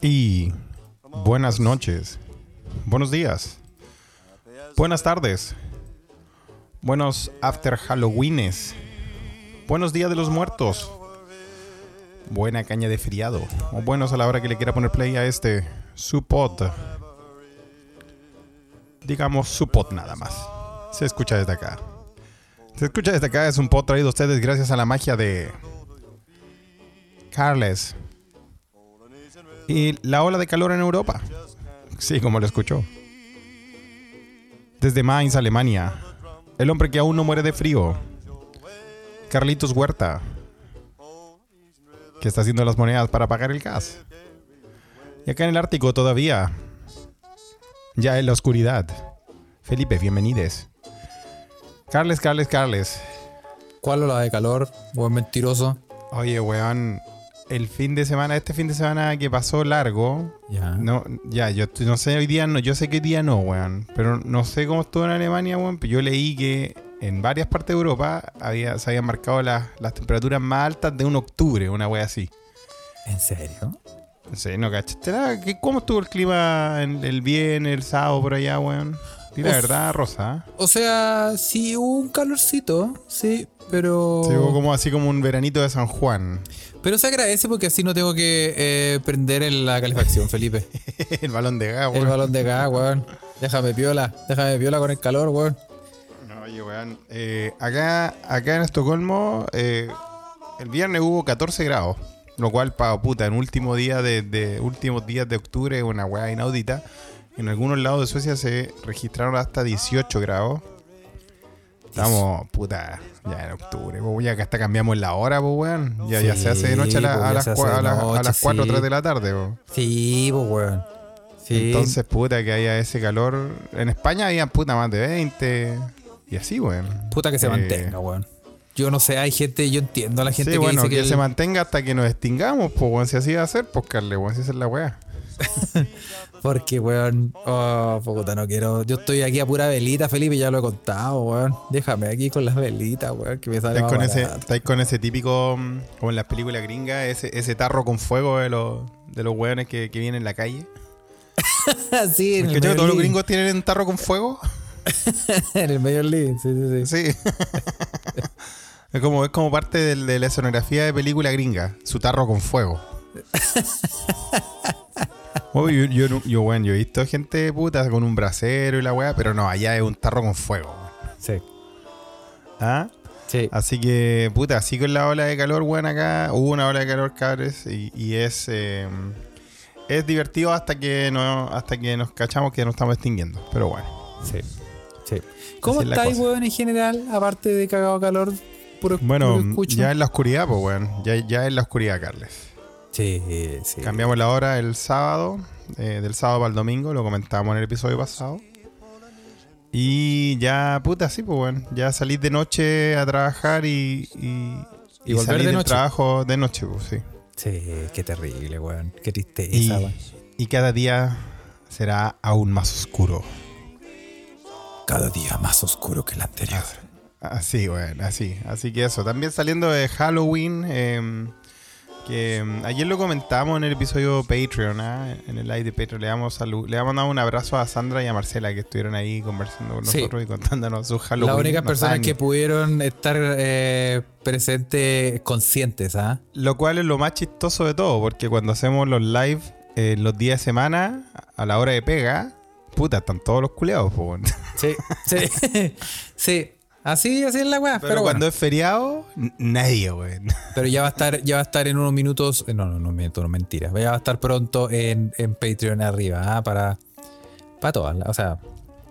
Y buenas noches, buenos días, buenas tardes, buenos after Halloweenes, buenos días de los muertos, buena caña de feriado, o buenos a la hora que le quiera poner play a este su pod. Digamos su pod nada más. Se escucha desde acá. Se escucha desde acá, es un pod traído a ustedes gracias a la magia de Carles. Y la ola de calor en Europa. Sí, como lo escuchó. Desde Mainz, Alemania. El hombre que aún no muere de frío. Carlitos Huerta. Que está haciendo las monedas para pagar el gas. Y acá en el Ártico todavía. Ya en la oscuridad. Felipe, bienvenides. Carles, Carles, Carles. ¿Cuál ola de calor? Buen mentiroso. Oye, weón, el fin de semana, este fin de semana que pasó largo, Ya. no, ya, yo no sé hoy día, no, yo sé qué día no, weón, pero no sé cómo estuvo en Alemania, weón, pero yo leí que en varias partes de Europa había, se habían marcado las, las temperaturas más altas de un octubre, una wea así. ¿En serio? No sé, no cachaste nada, ¿Qué- ¿cómo estuvo el clima en- el viernes, el sábado por allá, weón? Di la verdad, Rosa. O sea, sí hubo un calorcito, sí, pero. Se hubo como así como un veranito de San Juan. Pero se agradece porque así no tengo que eh, prender en la calefacción, Felipe. el balón de gas, El weón. balón de gas, weón. Déjame piola, déjame piola con el calor, weón. No, Oye, weón. eh, acá, acá en Estocolmo, eh, el viernes hubo 14 grados. Lo cual, pa, puta, en último día de, de- últimos días de octubre, una weá inaudita. En algunos lados de Suecia se registraron hasta 18 grados. Estamos, puta, ya en octubre. po, ya que hasta cambiamos la hora, pues, weón. Ya, ya se hace de noche a, la- a las, cua- a las- a noche, las 4 o sí. 3 de la tarde, po. Sí, pues, weón. Sí. Entonces, puta, que haya ese calor. En España había, puta, más de 20. Y así, weón. Puta que se Eh, mantenga, weón. Yo no sé, hay gente, yo entiendo a la gente sí, que bueno, dice que, que. el- se mantenga hasta que nos extingamos, pues, weón. Si así va a ser, pues, Carle, weón. Si esa es la weá. Porque, weón, oh, puta, no quiero. Yo estoy aquí a pura velita, Felipe, ya lo he contado, weón. Déjame aquí con las velitas, weón, que me sale Estáis con, ese, estáis con ese típico, mm, como en las películas gringas, ese, ese tarro con fuego de los, de los weones que, que vienen en la calle. sí, en ¿Que el, todos los gringos tienen un tarro con fuego? en el Major League, sí, sí, sí. Sí. es, como, es como parte del- de la escenografía de película gringa. Su tarro con fuego. Oh, yo, yo, no- yo, bueno, yo he visto gente puta con un brasero y la weá, pero no, allá es un tarro con fuego. Sí, ¿Ah? sí. Así que, puta, así con la ola de calor, weón, acá hubo una ola de calor, cabres, y, y es eh, es divertido hasta que no, hasta que nos cachamos que nos estamos extinguiendo. Pero bueno. sí, sí. ¿Cómo es estáis, weón, en general? Aparte de cagado calor, puro, Bueno, puro ya en la oscuridad, pues weón. Ya, ya en la oscuridad, Carles. Sí, sí. Cambiamos la hora el sábado, eh, del sábado para el domingo, lo comentábamos en el episodio pasado. Y ya, puta, sí, pues bueno, ya salís de noche a trabajar y, y, Y volver salís de del noche. trabajo de noche, pues sí. Sí, qué terrible, weón. Qué Y, tristeza, weón. y cada día será aún más oscuro. Cada día más oscuro que el anterior. Así, bueno, así. Así que eso. También saliendo de Halloween, eh, que eh, ayer lo comentamos en el episodio Patreon, ¿ah? en el live de Patreon. Le damos, salu- le damos un abrazo a Sandra y a Marcela que estuvieron ahí conversando con Sí. nosotros y contándonos sus Halloween. Las únicas No personas que pudieron estar eh, presentes conscientes, ¿ah? Lo cual es lo más chistoso de todo, porque cuando hacemos los live eh, los días de semana, a la hora de pega, puta, están todos los culeados, po. Sí, sí. sí. Así, así es la weá. Pero, Pero, cuando bueno. es feriado, nadie, weón. Pero ya va a estar, ya va a estar en unos minutos. eh, No, no, no miento, no mentira. Ya va a estar pronto en, en Patreon arriba, ¿ah? Para, para todas. O sea,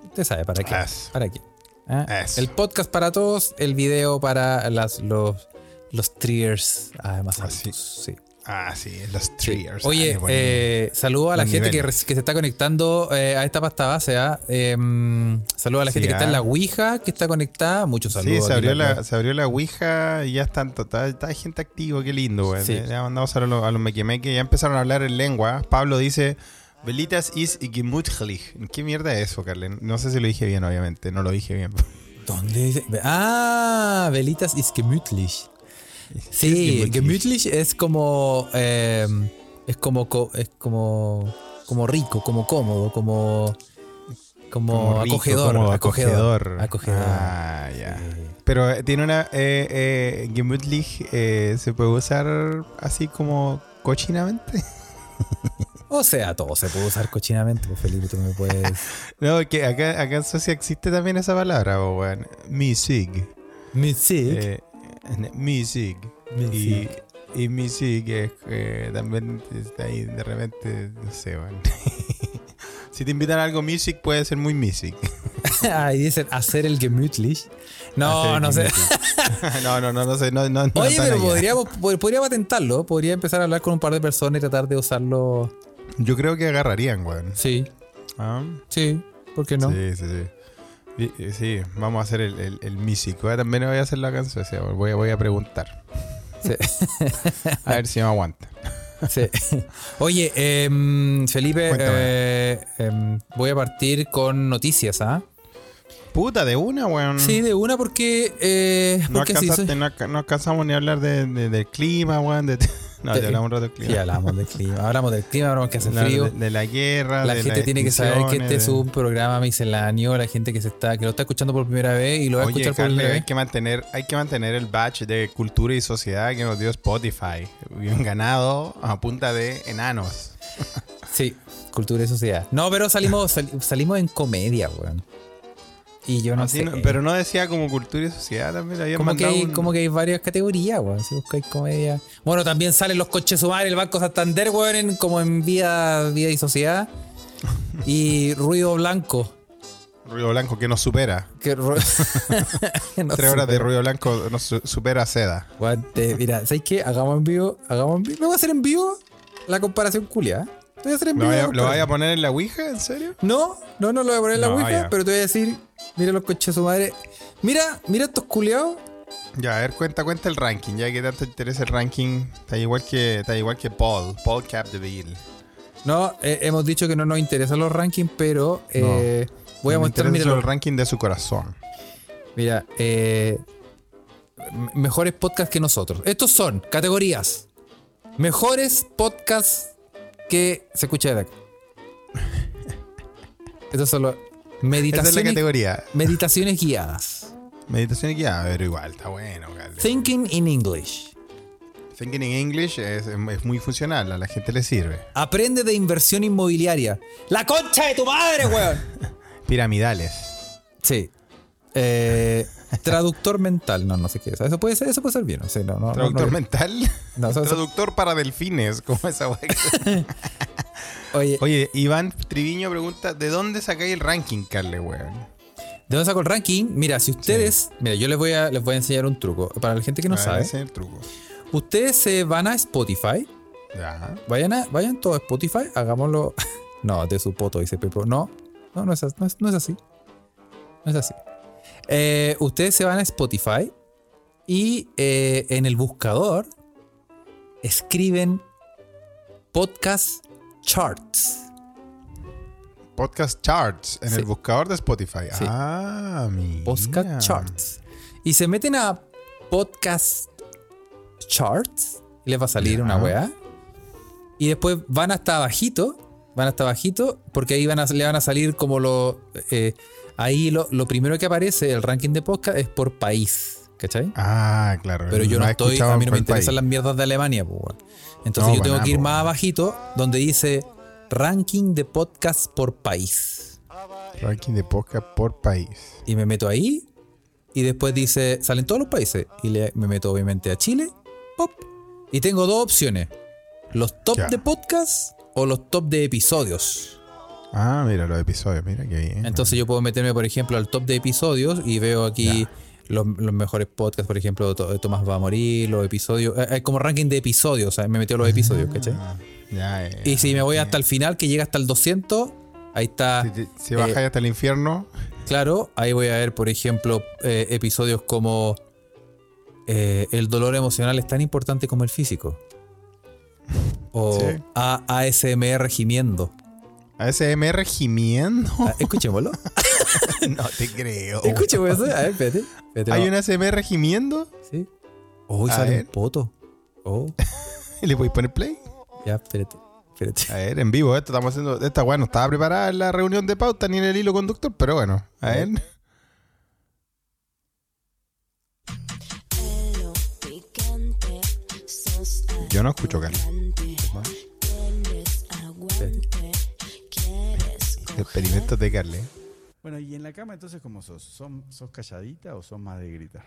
usted sabe para qué. Eso. ¿Para qué? ¿ah? El podcast para todos, el video para las, los, los triggers, además. Así. altos, Sí. Ah, sí, los Sí. triggers. Oye, Ah, eh, saludo a la gente que, se está conectando eh, a esta pasta base. ¿ah? Eh, saludo a la Sí, gente que está ah. en la Ouija, que está conectada. Muchos saludos. Sí, se abrió, la- la, se abrió la Ouija y ya están total, está gente activa, qué lindo, güey. Sí. Le mandamos a los, a los ya empezaron a hablar en lengua. Pablo dice, Velitas is gemütlich. ¿Qué mierda es eso, Carlen? No sé si lo dije bien, obviamente, no lo dije bien. ¿Dónde dice? Ah, Velitas ist gemütlich. Sí, gemütlich es como. eh, es como. co- Es como. Como rico, como cómodo, como. Como, rico, acogedor, como acogedor. Acogedor. Ah, ya. Sí. Pero eh, tiene una. Eh, eh, gemütlich eh, se puede usar así como cochinamente. O sea, todo se puede usar cochinamente, pues Felipe, tú me puedes. No, que acá, acá en Suecia existe también esa palabra, weón. Misig. Music. Misig. Y, y Misig es eh, también está ahí de repente, no sé, si te invitan a algo music, puede ser muy music. Ah, y dicen hacer el gemütlich. No, no sé. no, no, no, no sé. No, no, Oye, pero podríamos, pod- podría patentarlo. Podría empezar a hablar con un par de personas y tratar de usarlo. Yo creo que agarrarían, weón. Sí, Ah, sí. ¿Por qué no? Sí, sí, sí. Eh, Sí, vamos a hacer el, el, a- También voy a hacer la canción. Voy, a- voy a preguntar. Sí. A ver si me aguanta. Sí. Oye, em, Felipe, Cuéntame. eh, em, voy a partir con noticias, ¿ah? Puta, de una, weón. Sí, de una porque. Eh, No, porque soy. no, no alcanzamos ni a hablar de, de- del clima, weón. de- no, De- te hablamos del clima. Sí, hablamos del clima. Hablamos del clima, hablamos que hace frío. De, de la guerra. La de gente tiene que saber que este es un programa misceláneo. La gente que se está, que lo está escuchando por primera vez y lo va a escuchar por primera hay vez. que mantener, hay que mantener el batch de cultura y sociedad que nos dio Spotify. Bien ganado a punta de enanos. Sí, cultura y sociedad. No, pero salimos, sal- salimos en comedia, weón. Y yo no Así sé. no- pero no decía como cultura y sociedad también. habían como que, hay, un- como que hay varias categorías, weón. Si buscáis comedia. Bueno, también salen los coches sumares, el Banco Santander, weón, en- como en vida, vida y sociedad. Y ruido blanco. Ruido blanco que nos supera. Que ru- No Tres horas de ruido blanco nos su- supera seda. Guante, mira, ¿sabes qué? Hagamos en vivo, hagamos en vivo. ¿Me voy a hacer en vivo la comparación culia? ¿Te voy a hacer en ¿Lo vaya, ¿Lo vaya a poner en la Ouija? ¿En serio? No, no, no lo voy a poner en la No, Ouija, ya. pero te voy a decir, mira los coches de su madre. Mira, mira estos culiados. Ya, a ver, cuenta, cuenta el ranking. Ya que tanto interesa el ranking, está igual que, está igual que Paul. Paul Capdeville. No, eh, hemos dicho que no nos interesan los rankings, pero eh, voy a mostrar, mira, el ranking de su corazón. mira eh, mejores podcasts que nosotros. Estos son categorías. Mejores podcasts que se escucha de acá. Son los Esa es la meditaciones, categoría. meditaciones guiadas. Meditación y guía, pero igual, está bueno, Carle. Thinking in English. Thinking in English es, es muy funcional, a la gente le sirve. Aprende de inversión inmobiliaria. ¡La concha de tu madre, weón! Piramidales. Sí. Eh, traductor mental. No, no sé qué es. Eso puede ser, eso puede ser bien. No Traductor no. mental. Eso- Traductor para delfines, como esa Oye, Oye, Iván Triviño pregunta: ¿de dónde sacáis el ranking, Carle, weón? ¿de dónde saco el ranking? Mira, si ustedes. Mira, yo les voy, a, les voy a enseñar un truco. Para la gente que no sabe. el truco. Ustedes se van a Spotify. Ya. Vayan, a, vayan todos a Spotify. Hagámoslo. No, de su poto, dice Pepo. No, no, no es, as- no es, no es así. No es así. Eh, ustedes se van a Spotify y eh, en el buscador escriben podcast charts. Podcast Charts en Sí. el buscador de Spotify. Sí. Ah, mira. Podcast charts. Y se meten a podcast charts y les va a salir una weá. Y después van hasta abajito. Van hasta abajito porque ahí van a, le van a salir como lo... eh, ahí lo, lo primero que aparece, el ranking de podcast, es por país. ¿Cachai? Ah, claro. Pero yo no estoy, a mí no me interesan país. las mierdas de Alemania, pues. Entonces No, yo tengo que ir más abajito donde dice ranking de podcast por país. Ranking de podcast por país. Y me meto ahí y después dice, salen todos los países. Y le- me meto obviamente a Chile, pop. Y tengo dos opciones. Los top Ya. de podcast o los top de episodios. Ah, mira los episodios, mira qué bien. Entonces yo puedo meterme, por ejemplo, al top de episodios y veo aquí los, los mejores podcasts, por ejemplo, To- Tomás va a morir, los episodios. eh, Hay como ranking de episodios, o sea, me metió los episodios, ¿cachai? Ah, ya, ya, Y si me voy ya. hasta el final, que llega hasta el 200, ahí está, Si, si- bajáis hasta el infierno, claro, ahí voy a ver, por ejemplo, eh, episodios como eh, El dolor emocional es tan importante como el físico. O Sí. A- ASMR gimiendo. ASMR gimiendo. Ah, escuchémoslo. no te creo. Escucha, weón. A ver, espérate. espérate, ¿Hay vamos. una SMR gimiendo? Sí. Oh, A sale ver. un poto. Oh, ¿Le podéis poner play? ya, espérate. Espérate. A ver, en vivo, esto estamos haciendo. Esta weá no estaba preparada en la reunión de pauta ni en el hilo conductor, pero bueno, a ver. Yo no escucho Carlos. Experimentos de Carle. Bueno, y en la cama entonces, ¿cómo sos? ¿Son, ¿Sos calladita o sos más de gritar?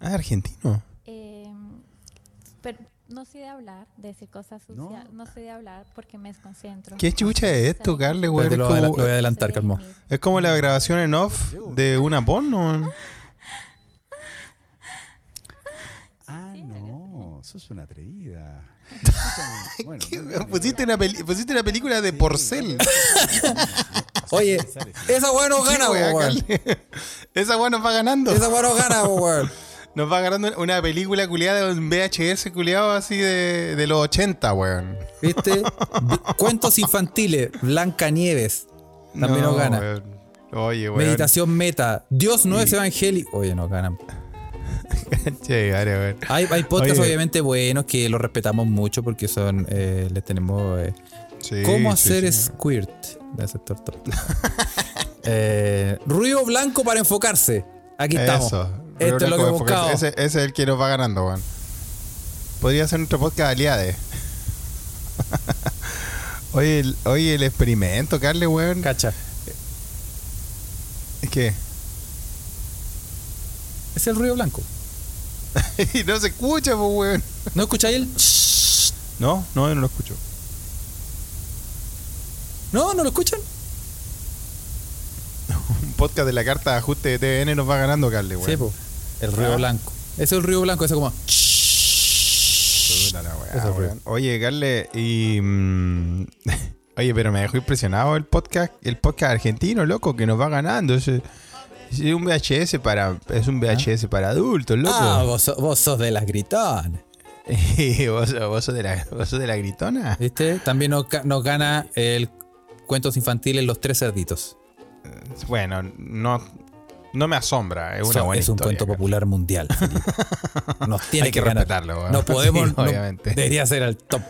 Ah, argentino. Eh, pero no soy de hablar, de decir cosas No. sucias. No, soy de hablar porque me desconcentro. ¿Qué chucha es esto, Carle, a- como, lo voy a adelantar, Calmo. es como la grabación en off de una porno. Ah, no, sos una atrevida. Bueno, no, Pusiste una, peli- pusiste una película de porcel. Oye, esa weá no gana, ¿Qué wea, weón. Esa weá nos va ganando. Esa weá no gana, weón. Nos va ganando una película culiada de un VHS culiado así de, de los 80, weón. ¿Viste? Cuentos infantiles, Blanca Nieves. También no gana. weón. Oye, weón. Meditación meta. Dios no es evangélico. Oye, no ganan. Che, vale, weón. Hay, hay podcasts Oye. obviamente buenos que los respetamos mucho porque son, eh, les tenemos... eh, Sí, ¿Cómo sí, hacer sí. squirt? De sector top. Eh, ruido blanco para enfocarse. Aquí estamos. Eso. Esto es lo que buscado. Ese, ese es el que nos va ganando, weón. Podría ser nuestro podcast aliade. oye, el, oye, el experimento, Carle, weón. Cacha. Que. Es el ruido blanco. y no se escucha, pues, weón. ¿No escucháis el? No, no, yo no lo escucho. No, ¿no lo escuchan? Un podcast de la carta de ajuste de TVN nos va ganando, Carle, weón. Sí, po. El ruido Ah. blanco. Ese es el ruido blanco, ese como. Weá, Eso. Oye, Carle, y. mm, oye, pero me dejó impresionado el podcast, el podcast argentino, loco, que nos va ganando. Es, es un VHS para. Es un VHS para adultos, loco. Ah, vos, sos- vos sos de las gritonas. ¿Vos, vos sos de la, ¿Vos sos de la gritona? ¿Viste? También nos, nos gana el cuentos infantiles Los Tres Cerditos. Bueno, no, no me asombra. Es una So- buena es un historia, cuento popular mundial. Nos tiene Hay que, que ganar. respetarlo, weón. No podemos. Sí, no- obviamente. debería ser el top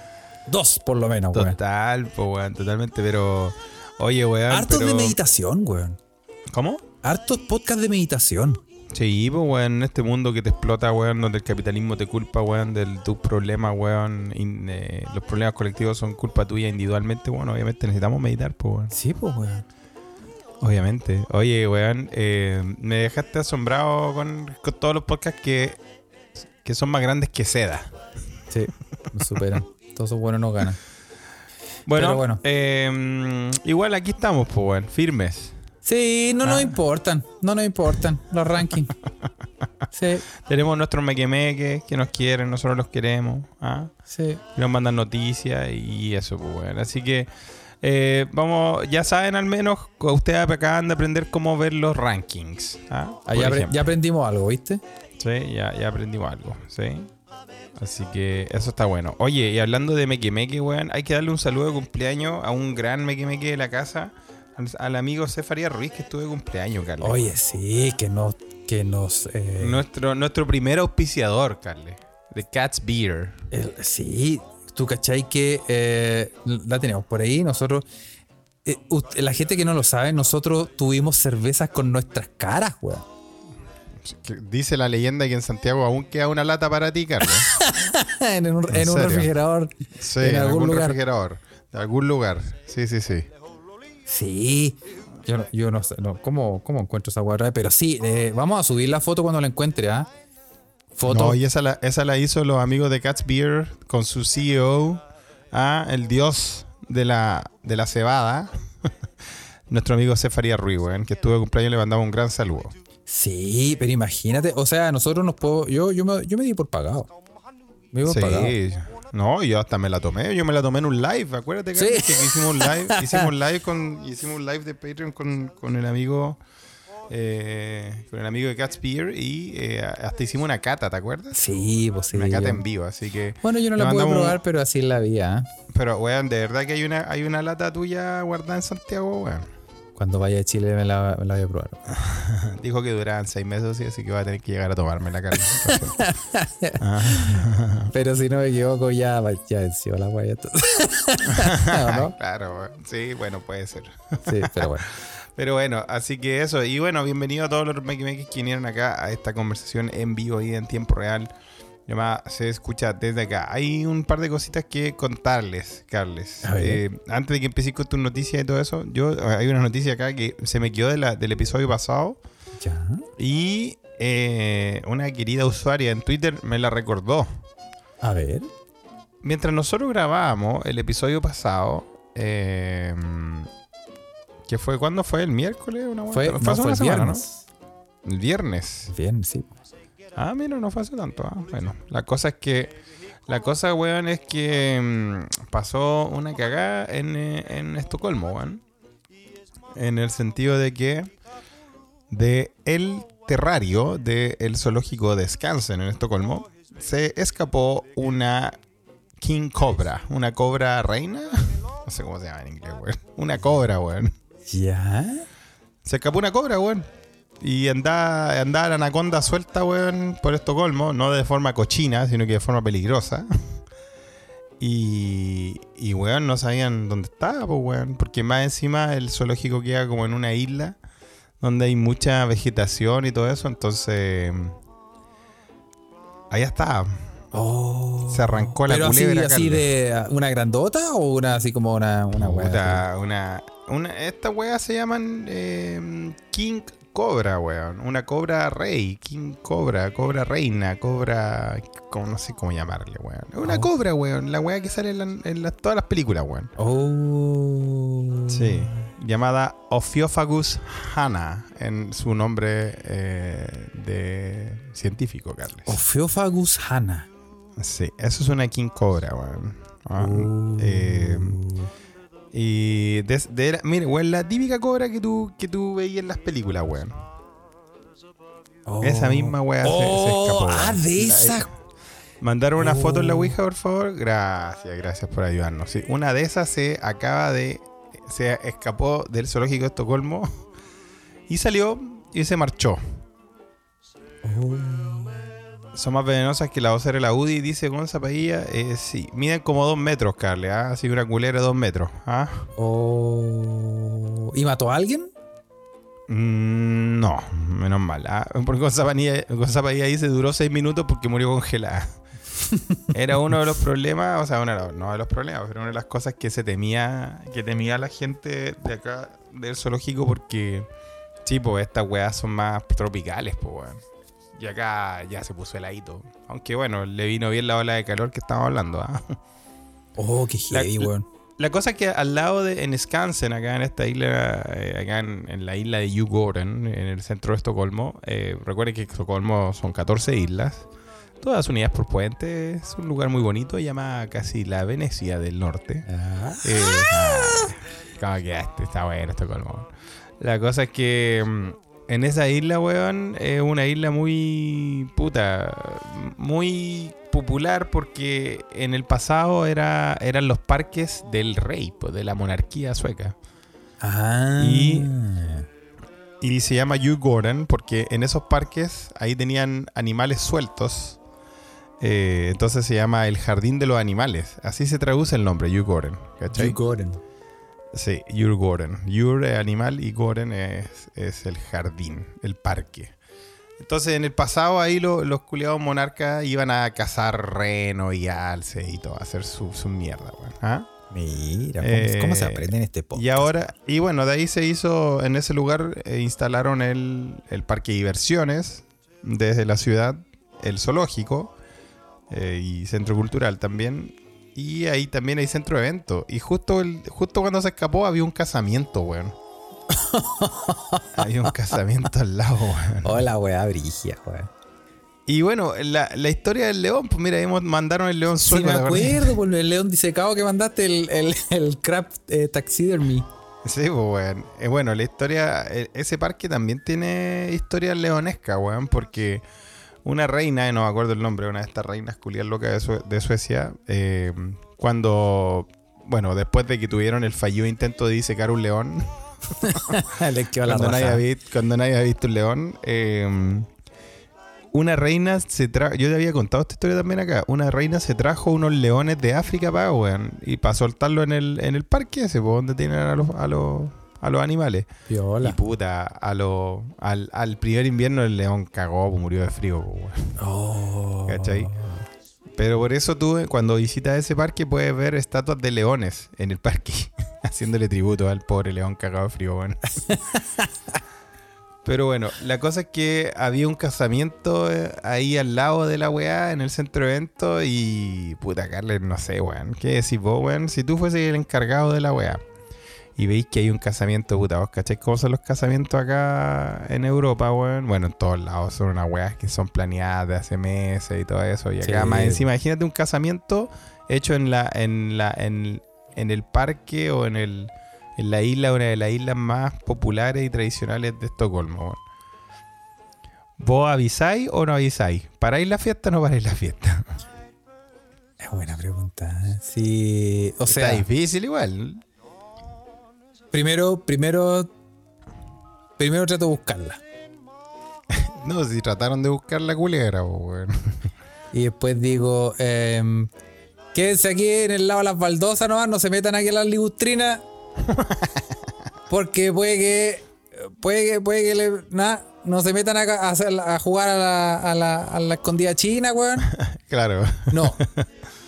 2 por lo menos, weón. Total, pues, weón, totalmente, pero. Oye, weón. Hartos pero- de meditación, weón. ¿Cómo? Hartos podcasts de meditación. Sí, pues, weón, en este mundo que te explota, weón, donde el capitalismo te culpa, weón, de tus problemas, weón, in- eh, los problemas colectivos son culpa tuya individualmente, weón, obviamente necesitamos meditar, pues, weón, Sí, pues, weón. obviamente. Oye, weón, eh, me dejaste asombrado con, con todos los podcasts que, que son más grandes que seda. Sí, nos superan. Todos esos buenos nos ganan. Bueno, bueno. eh, igual aquí estamos, pues, weón, firmes. Sí, no nos Ah. importan. No nos importan los rankings. Sí, Tenemos nuestros mequemeques que nos quieren, nosotros los queremos, ¿ah? sí. y nos mandan noticias y eso, pues bueno. Así que eh, vamos, ya saben al menos, ustedes acaban de aprender cómo ver los rankings. ¿ah? Ah, ya, ya aprendimos algo, ¿viste? Sí, ya, ya aprendimos algo, ¿sí? Así que eso está bueno. Oye, y hablando de Mequemeque, weón, hay que darle un saludo de cumpleaños a un gran Mequemeque de la casa, al, al amigo Cefaría Ruiz, que estuvo de cumpleaños, Carles. Oye, sí, que nos. Que nos eh, Nuestro, nuestro primer auspiciador, Carles, de Cat's Beer. el- sí, tú cachai que eh, la tenemos por ahí. Nosotros. eh, la gente que no lo sabe, nosotros tuvimos cervezas con nuestras caras, weón. Dice la leyenda que en Santiago aún queda una lata para ti, Carlos. en un, ¿En en un serio? refrigerador. Sí, en en algún algún lugar. refrigerador. De algún lugar. Sí, sí, sí. Sí. Yo no, yo no sé no, ¿cómo, cómo encuentro esa guarda. Pero sí, eh, vamos a subir la foto cuando la encuentre, ¿ah? Foto. No, y esa la, esa la hizo los amigos de Cat's Beer con su CEO, ah, el dios de la, de la cebada. Nuestro amigo Cefaría Ruiz, que estuvo de cumpleaños le mandaba un gran saludo. Sí, pero imagínate, o sea, nosotros nos puedo. Yo, yo, me, yo me di por pagado. Me di por pagado. No, yo hasta me la tomé. Yo me la tomé en un live. Acuérdate Sí. Que hicimos un live. Hicimos un live con, hicimos un live de Patreon con, con el amigo. eh, con el amigo de Cat's Beer y eh, hasta hicimos una cata, ¿te acuerdas? Sí, pues sí. una cata yo- en vivo, así que. Bueno, yo no la pude un- probar, pero así la vida. ¿ah? Pero, weón, de verdad que hay una, hay una lata tuya guardada en Santiago, weón. Cuando vaya a Chile me la, me la voy a probar. Dijo que duraban seis meses, sí, así que va a tener que llegar a tomarme la carne. Pero si no me equivoco, ya, ya venció la. ¿O no? Claro, sí, bueno, puede ser. Sí, pero bueno. Pero bueno, así que eso. Y bueno, bienvenido a todos los Makey que vinieron acá a esta conversación en vivo y en tiempo real. Llamada se escucha desde acá. Hay un par de cositas que contarles, Carles. Eh, antes de que empieces con tus noticias y todo eso, yo hay una noticia acá que se me quedó de la- del episodio pasado Ya. y eh, una querida usuaria en Twitter me la recordó. A ver. Mientras nosotros grabábamos el episodio pasado, eh, que fue cuando fue el miércoles, una Fue, no, fue una el semana, viernes. ¿no? El viernes. Bien, sí. Ah, mira, no fue hace tanto. ah. Bueno, la cosa es que. La cosa, weón, es que mm, pasó una cagada en, eh, en Estocolmo, weón. En el sentido de que. De el terrario del zoológico de Skansen en Estocolmo se escapó una King Cobra. Una cobra reina. No sé cómo se llama en inglés, weón. Una cobra, weón. ¿Ya? Se escapó una cobra, weón. Y andaba, andaba la anaconda suelta, weón, por Estocolmo. No de forma cochina, sino que de forma peligrosa. Y, y weón, no sabían dónde estaba, pues, weón. Porque más encima el zoológico queda como en una isla donde hay mucha vegetación y todo eso. Entonces, allá está. Oh. Se arrancó la Pero así, culebra, así Carlos. de una grandota o una así como una, una wea Puta, una, una, estas weas se llaman eh, King Cobra, weón. Una cobra rey, King Cobra, cobra reina, cobra. Como, no sé cómo llamarle, weón. Una Oh. cobra, weón. La wea que sale en, la- en las- todas las películas, weón. Oh. Sí. Llamada Ophiofagus hana, en su nombre eh, de científico, Carles. Ophiophagus hana. Sí, eso es una King Cobra, weón. Ah, Oh. eh, Y de, de- mire, weón, la típica cobra que tú, que tú veías en las películas, weón. Oh. Esa misma weá se- se, Oh, escapó. Ah, de La- esa. eh, Mandaron una foto en la Oh. Ouija, por favor. Gracias, gracias por ayudarnos. Sí, una de esas se acaba de. Se escapó del zoológico de Estocolmo y salió y se marchó. Son más venenosas que la de la UDI, dice Gonza Padilla. Eh, sí, miden como dos metros, Carle. ¿ah? Así una culera de dos metros. ¿ah? Oh. ¿Y mató a alguien? Mm, no, menos mal. ¿ah? Porque Gonza Padilla, Gonza Padilla dice duró seis minutos porque murió congelada. Era uno de los problemas, o sea, uno de los, no de los problemas, pero una de las cosas que se temía, que temía la gente de acá del zoológico porque, sí, pues estas weas son más tropicales, pues weón. Y acá ya se puso heladito. Aunque bueno, le vino bien la ola de calor que estamos hablando, ¿ah? Oh, qué La- heavy, weón. La cosa es que al lado de en Skansen, acá en esta isla, eh, acá en, en la isla de Djurgården, en el centro de Estocolmo, eh, recuerden que Estocolmo son 14 islas, todas unidas por puentes, es un lugar muy bonito, se llama casi la Venecia del norte. Ah. Eh, ah, ¿Cómo quedaste? Está bueno Estocolmo. La cosa es que mm, en esa isla, weón, es una isla muy puta, muy popular porque en el pasado era, eran los parques del rey, pues, de la monarquía sueca. Ah. Y- Y se llama Djurgården porque en esos parques ahí tenían animales sueltos. Eh, entonces se llama el jardín de los animales. Así se traduce el nombre, Djurgården. ¿cachai? Djurgården. Sí, Djurgården. Djur es animal y Gården es, es el jardín, el parque. Entonces en el pasado ahí lo- los culiados monarcas iban a cazar reno y alce y todo, a hacer su, su mierda, weón. ¿Ah? Mira, ¿cómo, Eh, cómo se aprende en este podcast? Y ahora, y bueno, de ahí se hizo, en ese lugar eh, instalaron el, el parque de diversiones desde la ciudad, el zoológico eh, y centro cultural también. Y ahí también hay centro de eventos. Y justo, el, justo cuando se escapó había un casamiento, weón. había un casamiento al lado, weón. Hola, weá, brigia, weá. Y bueno, la, la historia del león, pues mira, ahí mandaron el león Sí, sueco. me acuerdo por el león disecado que mandaste, el, el, el crab eh, taxidermy. Sí, pues, weón. Eh, bueno, la historia. eh, ese parque también tiene historia leonesca, weón, porque una reina, no me acuerdo el nombre, una de estas reinas culias locas de, Sue- de Suecia, eh, cuando. Bueno, después de que tuvieron el fallido intento de disecar un león, cuando, nadie había, visto- cuando nadie había visto un león, eh, una reina se trajo. Yo te había contado esta historia también acá. Una reina se trajo unos leones de África para, weón. Y para soltarlo en el, en el parque ese, donde tienen a los, a los, a los animales. Y Piola. puta, a lo, al, al primer invierno el león cagó, po, murió de frío, weón. Oh. ¿Cachai? Pero por eso tú, eh, cuando visitas ese parque, puedes ver estatuas de leones en el parque, haciéndole tributo al pobre león cagado de frío, bueno. Pero bueno, la cosa es que había un casamiento eh, ahí al lado de la weá, en el centro de eventos, y puta, Carles, no sé, weón. ¿Qué decís vos, weón? Si tú fueses el encargado de la weá y veis que hay un casamiento, puta, vos cacháis cómo son los casamientos acá en Europa, weón. Bueno, en todos lados son unas weas que son planeadas de hace meses y todo eso. Y acá Sí. más encima, imagínate un casamiento hecho en la, en la, en, en el parque o en el, en la isla, una de las islas más populares y tradicionales de Estocolmo, weón. ¿Vos avisáis o no avisáis? ¿Paráis la fiesta o no paráis la fiesta? Es buena pregunta. ¿eh? Sí. O sea, Está difícil igual. Primero, primero. Primero trato de buscarla. No, si trataron de buscar la culebra, weón. Y después digo, em, quédense aquí en el lado de las baldosas nomás, no se metan aquí a las ligustrinas. Porque puede que. Puede que, puede que le. Nada, no se metan a, hacer- a jugar a la, a, la, a la escondida china, weón. Claro. No.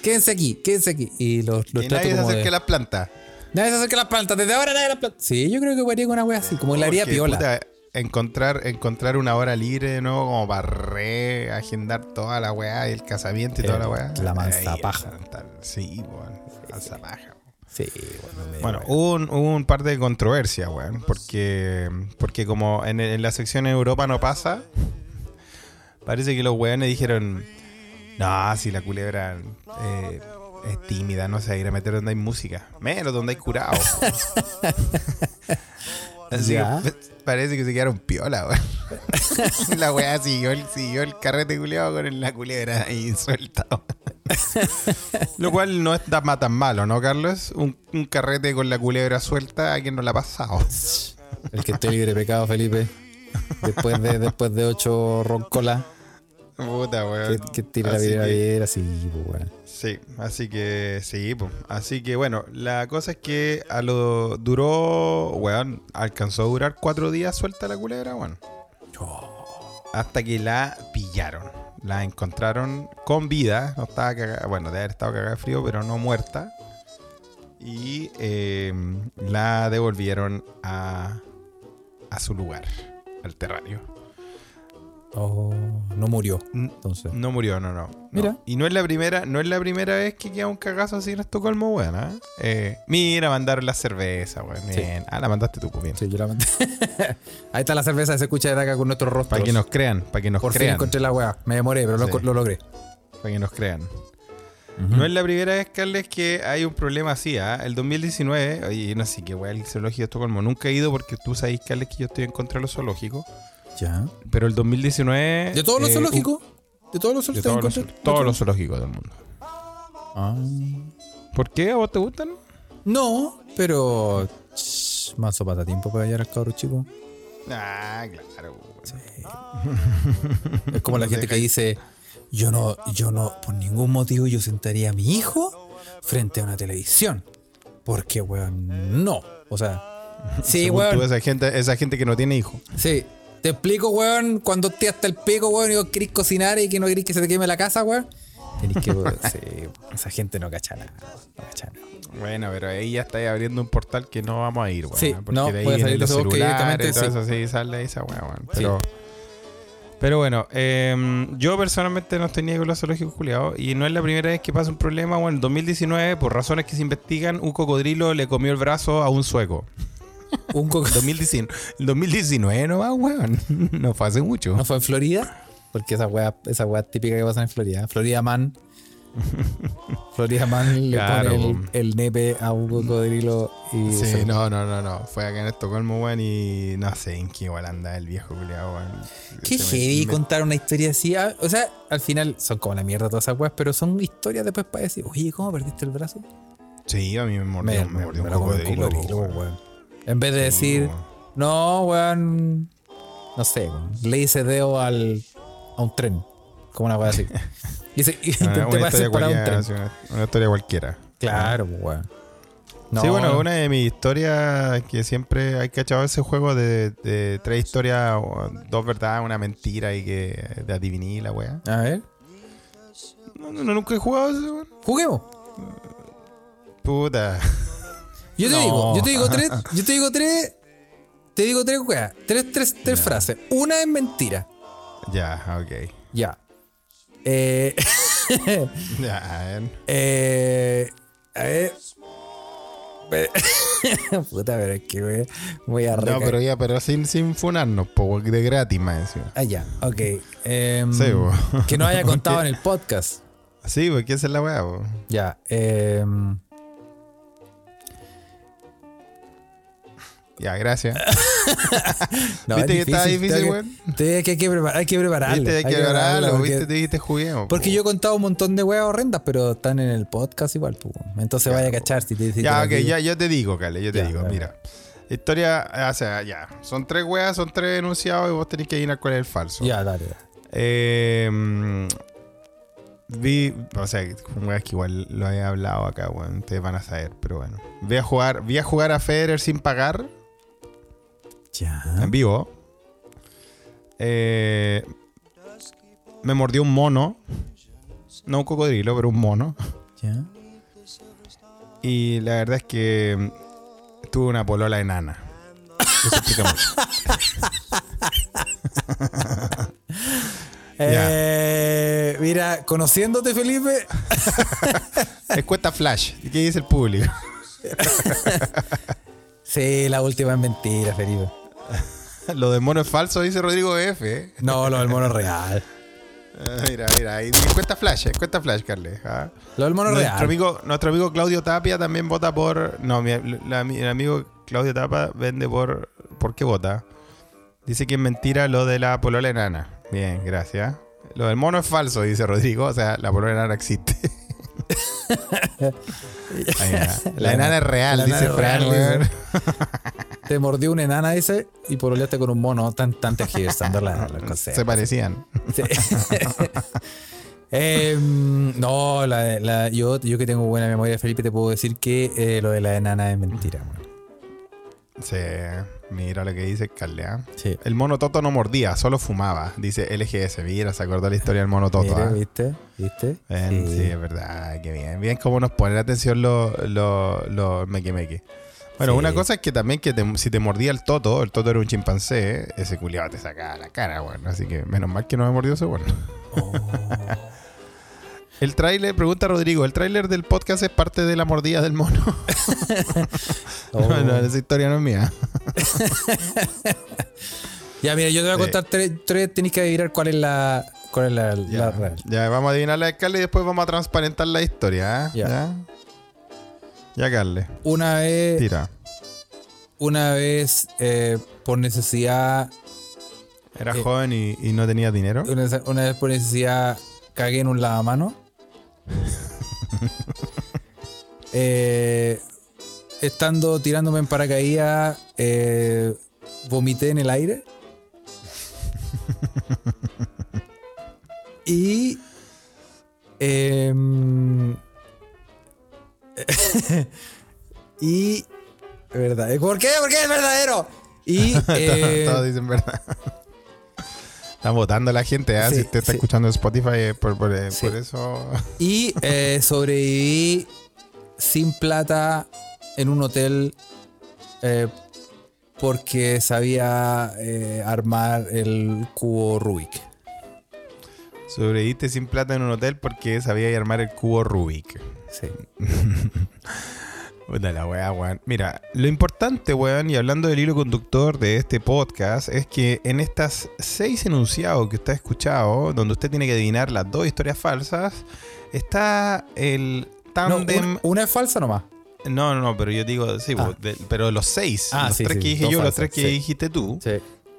quédense aquí, quédense aquí. Y los, los y trato nadie se como acerque de- a las plantas. Nadie se acerca a las plantas, desde ahora nadie a las plantas. Sí, yo creo que haría con una wea así, como la haría piola. puta, encontrar, encontrar una hora libre de nuevo como para reagendar toda la weá y el casamiento y Eh, toda la weá. la mansa Ahí, paja. tal- Sí, weón. Mansa paja. Sí, bueno, Bueno, hubo un, hubo un par de controversias, weón. Porque, porque como en, en la sección Europa no pasa, parece que los weones dijeron, no, si la culebra eh, es tímida, no se va a ir a meter donde hay música. Menos donde hay curado. Así Ya. que parece que se quedaron piola, weón. la weá siguió el, siguió el carrete culeado con la culebra ahí suelta. Lo cual no está ma- tan malo, ¿no, Carlos? Un, un carrete con la culebra suelta, ¿a quién no la ha pasado? El que esté libre de pecado, Felipe. Después de, después de ocho roncolas, Puta, que, weón. que tire la Así vidriera que- vidriera, sí, weón. Sí, así que sí, pues. Así que bueno, la cosa es que a lo duró, weón, alcanzó a durar cuatro días suelta la culebra, weón. Hasta que la pillaron. La encontraron con vida, no estaba cagada, bueno, de haber estado cagada de frío, pero no muerta. Y eh, la devolvieron a, a su lugar, al terrario. Oh, no murió. Entonces. No murió, no, no. no. Mira. Y no es la primera, no es la primera vez que queda un cagazo así en Estocolmo, weón. ¿ah? Eh, mira, mandaron la cerveza, weón. Sí. Ah, la mandaste tú, pues bien. Sí, yo la mandé. Ahí está la cerveza se escucha desde acá con nuestros rostros. Para que nos crean, para que nos Por fin crean. encontré la weá. Me demoré, pero lo, Sí. lo logré. Para que nos crean. No es la primera vez, Carles, que hay un problema así, ¿ah? El 2019, oye, no sé qué weón, el zoológico de Estocolmo. Nunca he ido porque tú sabes, Carles, que yo estoy en contra de los zoológicos. Ya. Pero el 2019. ¿De todos los eh, zoológicos? ¿De todos los zoológicos? todos los, todos los zoológicos del mundo. Ah. ¿Por qué? ¿A vos te gustan? No, pero. Más sopa tiempo para hallar al cabro chico. Ah, claro. weón. Es como la gente que dice, yo no, yo no, por ningún motivo yo sentaría a mi hijo frente a una televisión. Porque, weón, no. O sea, sí, Según tú, weón. esa gente, esa gente que no tiene hijos. Sí. Te explico, weón, cuando esté hasta el pico, weón, y vos querés cocinar y que no querés que se te queme la casa, weón. Tenés que, weón, sí, esa gente no cacha nada. No cacha nada. Bueno, pero ahí ya está abriendo un portal que no vamos a ir, weón. Sí, porque no, de ahí puede salir los celulares y todo directamente, eso, sí, sale esa weá, weón. Pero, pero bueno, eh, yo personalmente no estoy ni con los zoológicos culiados y no es la primera vez que pasa un problema. Bueno, en 2019, por razones que se investigan, un cocodrilo le comió el brazo a un sueco. Un coco- 2019, el 2019 no va, weón. No fue hace mucho. ¿No fue en Florida? Porque esa weá, esa weá típica que pasa en Florida. Florida Man. Florida Man le Claro, pone el, nepe a un cocodrilo y Sí, se- no, no, no, no. Fue acá en Estocolmo, weón, y no sé en qué igual anda el viejo culiado, weón. Qué Se me- heavy me- contar una historia así. Ah, O sea, al final son como la mierda todas esas weas, pero son historias después para decir, oye, ¿cómo perdiste el brazo? Sí, a mí me mordió, me, mordió un cocodrilo, weón. En vez de decir, no, weón, no sé, weón, le hice dedo al, a un tren, como una weá así. Y, se, y Una, intenté una pasar para un tren. una, una historia cualquiera. Claro, pues, weón. No, sí, bueno, una de mis historias que siempre hay cachado ese juego de, de tres historias, dos verdades, una mentira y que de adiviní la wea. A ver, No, no, nunca he jugado ese, weón. juguemos. Puta. Yo te No. digo, yo te digo tres, yo te digo tres, te digo tres weas, tres, tres, tres frases. Una es mentira. Ya, ok. Ya. Eh, Ya, a ver. eh, a ver. Ve- Puta, pero es que wey, voy a No, reca- pero ya, pero sin, sin funarnos, po, de gratis más encima. Ah, ya, ok. Em, Sí, que no haya contado en el podcast. Sí, porque esa es la weá. Ya. em, Ya, gracias. no, ¿Viste es que estaba difícil, que- te- que hay que preparar, hay que prepararlo. Viste, hay que prepararlo, prepararlo, porque- viste, te dijiste juguemos. Porque yo he contado un montón de weas horrendas, pero están en el podcast igual, tú. Entonces vaya a cachar si te te Ya, ok, digo. ya, yo te digo, Cale, yo te Ya, digo, mira. Historia, o sea, ya. Son tres weas, son tres enunciados y vos tenés que adivinar cuál es el falso. Ya, dale. dale. Eh, mm, vi, o sea, weas que igual lo he hablado acá, weón. Ustedes van a saber, pero bueno. Vi a jugar, vi a jugar a Federer sin pagar, Ya. en vivo. Eh, me mordió un mono. No un cocodrilo, pero un mono. Ya. Y la verdad es que mm, tuve una polola enana. Eso explica mucho. Eh, mira, conociéndote, Felipe. Es cuesta flash. ¿Qué dice el público? Sí, la última es mentira, Felipe. Lo del mono es falso, dice Rodrigo F. ¿eh? No, lo del mono es real. Ah, Mira, mira, ahí cuesta flash, eh, cuesta flash, Carles. ¿ah? Lo del mono es Nuestro real. amigo, nuestro amigo Claudio Tapia también vota por. No, mi, la- mi- el amigo Claudio Tapia vende por. ¿Por qué vota? Dice que es mentira lo de la polola enana. Bien, gracias. Lo del mono es falso, dice Rodrigo. O sea, la polola enana existe. Ahí la enana es real, dice Fran. Te mordió una enana, dice, y pololeaste con un mono tan, tan tergiversando la, la cosa. Se parecían. Sí. Em, no, la, la- yo, yo que tengo buena memoria, Felipe, te puedo decir que eh, lo de la enana es mentira. weón. Sí, mira lo que dice Carle. ¿ah? Sí. El mono Toto no mordía, solo fumaba. Dice LGS. Mira, se acordó la historia del mono Toto. Mira, ¿ah? ¿viste? ¿Viste? Sí. es verdad, qué bien. Bien cómo nos ponen atención los los los meque meque. Bueno, Sí. una cosa es que también que te- si te mordía el toto, el toto era un chimpancé, ¿eh? ese culiado te sacaba la cara, bueno. Así que menos mal que no me mordió ese bueno. Oh. el tráiler, pregunta Rodrigo, ¿el tráiler del podcast es parte de la mordida del mono? Oh. no, no, esa historia no es mía. Ya, mira, yo te voy a Sí. contar tres, tres tenéis que adivinar cuál es la, cuál es la, la Ya, real. ya, vamos a adivinar la Carle y después vamos a transparentar la historia, ¿eh? Ya. Ya. Ya, Carle, Una vez, tira. una vez eh, por necesidad, Era Eh. joven y, y no tenía dinero. una, una vez por necesidad cagué en un lavamano. Eh, estando tirándome en paracaídas, eh, vomité en el aire. y. em, y. ¿Verdad? ¿Por qué? ¿Por qué es verdadero? Y. eh, Todos dicen verdad. Están votando la gente. Sí, si usted está sí. escuchando Spotify, eh, por, por, eh, Sí. por eso. Y eh, sobreviví sin plata en un hotel eh, porque sabía eh, armar el cubo Rubik. Sobreviviste sin plata en un hotel porque sabía armar el cubo Rubik. Sí. Puta la weá, weón. Mira, lo importante, weón, y hablando del hilo conductor de este podcast, es que en estas seis enunciados que usted ha escuchado, donde usted tiene que adivinar las dos historias falsas, está el No, tándem. una, es falsa nomás. No, no, no, pero yo digo, sí, Ah. de- pero los seis, Ah, los sí, tres sí, que dije yo, los tres que sí. dijiste tú, Sí.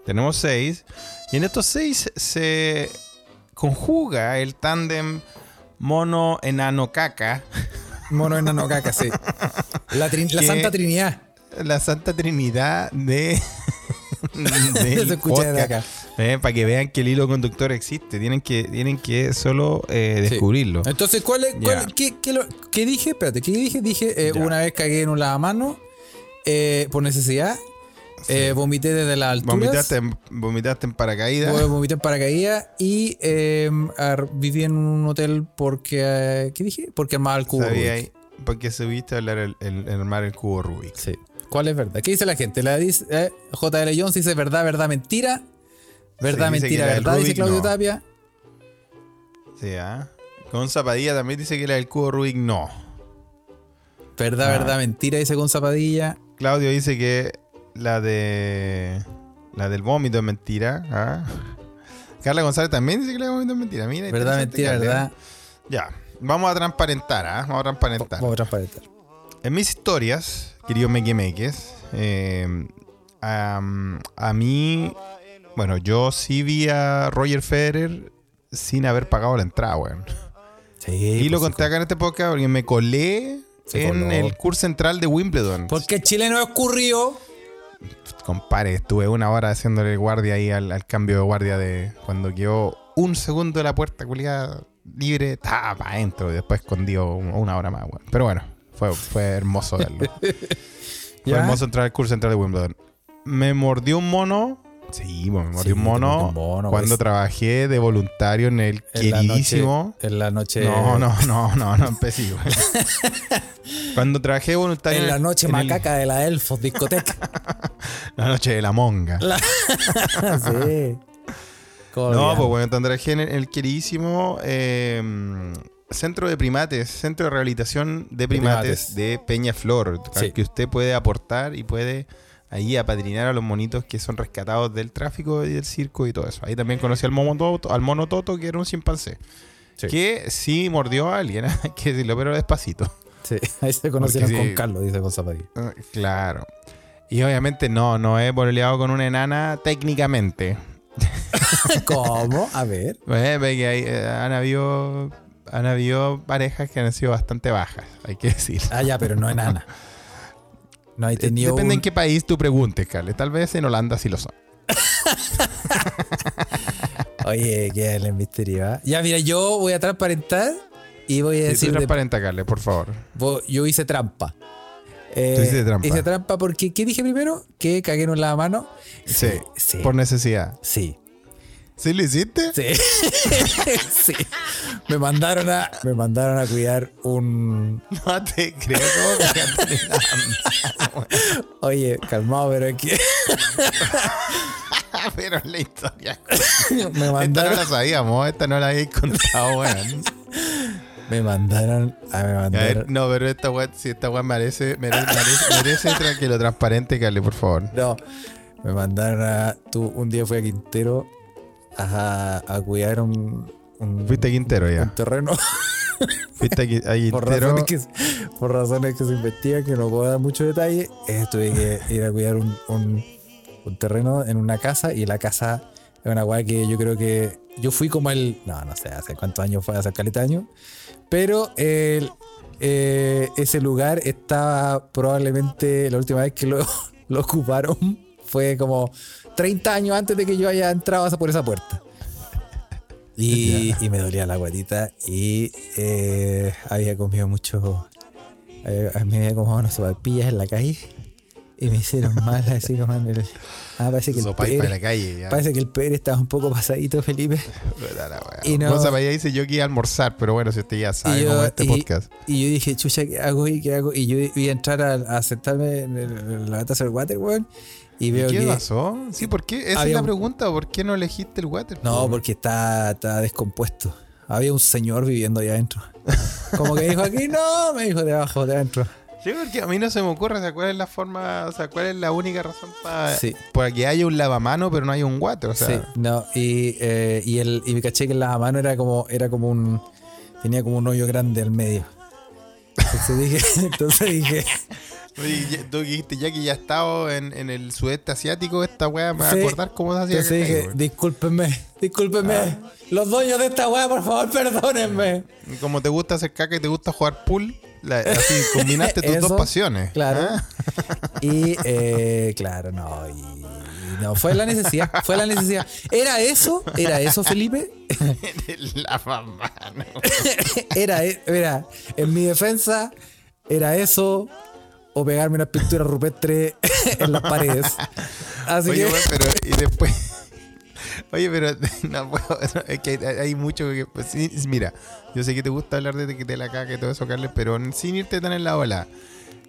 tenemos seis. Y en estos seis se conjuga el tándem mono enano caca. Mono enano caca, sí. La, trin- la. Santa Trinidad. la santa trinidad de. escucha podcast. acá. Eh, para que vean que el hilo conductor existe. Tienen que, tienen que solo eh, Sí. descubrirlo. Entonces, ¿cuál es, cuál- qué, qué lo- qué dije? Espérate, ¿qué dije? Dije, eh, una vez cagué en un lavamano eh, por necesidad. Eh, vomité desde la altura. Vomitaste, en- vomitaste en paracaídas. Vomité en paracaídas y eh, ar- viví en un hotel porque. eh, ¿Qué dije? Porque armaba el cubo. Sabía Rubik. ahí, porque subiste a hablar el, el- el armar el cubo Rubik. Sí. ¿Cuál es verdad? ¿Qué dice la gente? La dice eh, JL Jones dice verdad, verdad, mentira. Verdad, Sí, mentira, verdad, dice Claudio no. Tapia. Sí, ¿ah? Con Zapadilla también dice que la del cubo Rubik no. Verdad, Ah. verdad, mentira, dice con zapadilla. Claudio dice que la de. La del vómito es mentira. ¿ah? Carla González también dice que la vómito es mentira. Mira, Verdad, mentira, Carla. verdad. Ya. Vamos a transparentar, ¿ah? Vamos a transparentar. Vamos a transparentar. En mis historias, queridos mequemeques, eh, a mí, bueno, yo sí vi a Roger Federer sin haber pagado la entrada, weón. Sí, Y lo pues, conté acá en este podcast porque me colé en el curso central de Wimbledon. Porque el chileno ocurrió. Compadre, estuve una hora haciéndole guardia ahí al, al cambio de guardia de cuando quedó un segundo de la puerta culiada libre, estaba para adentro y después escondido un- una hora más, weón. Pero bueno, fue, fue hermoso verlo. Fue ¿Ya? hermoso entrar al curso central de Wimbledon. Me mordió un mono. Sí, me mordió Sí, un mono, cuando pues. trabajé de voluntario en el En la queridísimo. noche- En la noche. No, no, no, no, no empecé, güey. Cuando trabajé de voluntario En la noche en el- macaca de la Elfos discoteca. la noche de la monga. sí. ¿Cómo No, pues bueno, trabajé en el, el queridísimo eh, centro de primates, centro de rehabilitación de primates, primates. de Peñaflor, Sí. que usted puede aportar y puede ahí apadrinar a los monitos que son rescatados del tráfico y del circo y todo eso. Ahí también conocí al mono Toto, al mono Toto, que era un chimpancé. Sí. Que sí mordió a alguien, que decirlo, pero despacito. Sí, ahí se conocieron con. Carlos, dice zapadilla. Ah, Claro. Y obviamente no, no he boleado con una enana técnicamente. ¿Cómo? A ver. Ve que hay, eh, han habido han habido parejas que han sido bastante bajas, hay que decir. Ah, ya, pero no enana. No hay tenido. Depende un- en qué país tú preguntes, Carles. Tal vez en Holanda sí lo son. Oye, qué el misterio. Ya, mira, yo voy a transparentar y voy a decir. de- transparenta, Carles, por favor. Yo hice trampa. Eh, Tú hiciste trampa. Hice trampa porque, ¿qué dije primero? Que cagué en la mano. Sí, sí. por necesidad. Sí. ¿Sí lo hiciste? Sí. sí. Me mandaron a. Me mandaron a cuidar un. No te creo. ¿cómo que te la- Oye, calmado, pero es que. Pero la historia. me Esta no mandaron. la sabíamos, esta no la habéis contado, weón. Me mandaron. A, me A mandaron. ver, no, pero esta weá, si esta weá merece, merece, merece, merece tra- que lo transparente, Carles, por favor. No, me mandaron a. Tú, un día fui a Quintero a, a cuidar un. un Fuiste a Quintero ya. un terreno Fuiste a, por Quintero. razones, que, por razones que se investigan que no puedo dar mucho detalle eh, tuve que ir a cuidar un, un- un terreno en una casa y la casa es una weá que yo creo que yo fui como el no no sé hace cuántos años fue hace caleta años pero el- eh, ese lugar estaba probablemente la última vez que lo, lo ocuparon fue como 30 años antes de que yo haya entrado por esa puerta y, y me dolía la guatita y eh, había comido mucho. eh, me había comido unas sopapillas en la calle y me hicieron mal así como en el. Ah, parece que el la Pérez, calle. Ya. parece que el Pérez estaba un poco pasadito, Felipe. Y no- Vos sabés, dice yo que iba a almorzar, pero bueno, si usted ya sabe Y cómo yo- es este y- podcast. Y yo dije, chucha, ¿qué hago y qué hago? Y yo iba a entrar a, a sentarme en, el- en la taza del water, weón. Y ¿Y veo qué que. pasó? Sí, ¿por qué? Esa es la un- pregunta. ¿Por qué no elegiste el water? No, porque está, está descompuesto. Había un señor viviendo ahí adentro. Como que dijo aquí, no, me dijo de abajo, de adentro. Sí, porque a mí no se me ocurre, o sea, cuál es la forma, o sea, cuál es la única razón para Sí. que haya un lavamano, pero no haya un water, o sea. sí, no, y, eh, y, el, y me caché que el lavamano era como, era como un. Tenía como un hoyo grande al medio. Entonces dije, entonces dije, Oye, tú dijiste ya que ya he estado en, en el sudeste asiático, esta weá me va a acordar cómo se hacía. entonces dije, discúlpenme, discúlpenme. Los dueños de esta weá, por favor, perdónenme. Como te gusta hacer caca y te gusta jugar pool, la- así combinaste tus Eso, dos pasiones. Claro. ¿ah? Y eh, claro, no. Y, no, fue la necesidad. Fue la necesidad. ¿Era eso? ¿Era eso, Felipe? La mamá, no. Era, era, en mi defensa, era eso o pegarme una pintura rupestre en las paredes. Así Oye, que, weón, pero y después. Oye, pero no puedo. no, es que hay, hay mucho que. pues, sí, mira, yo sé que te gusta hablar de, de la caca y todo eso, Carles, pero sin irte tan en la ola.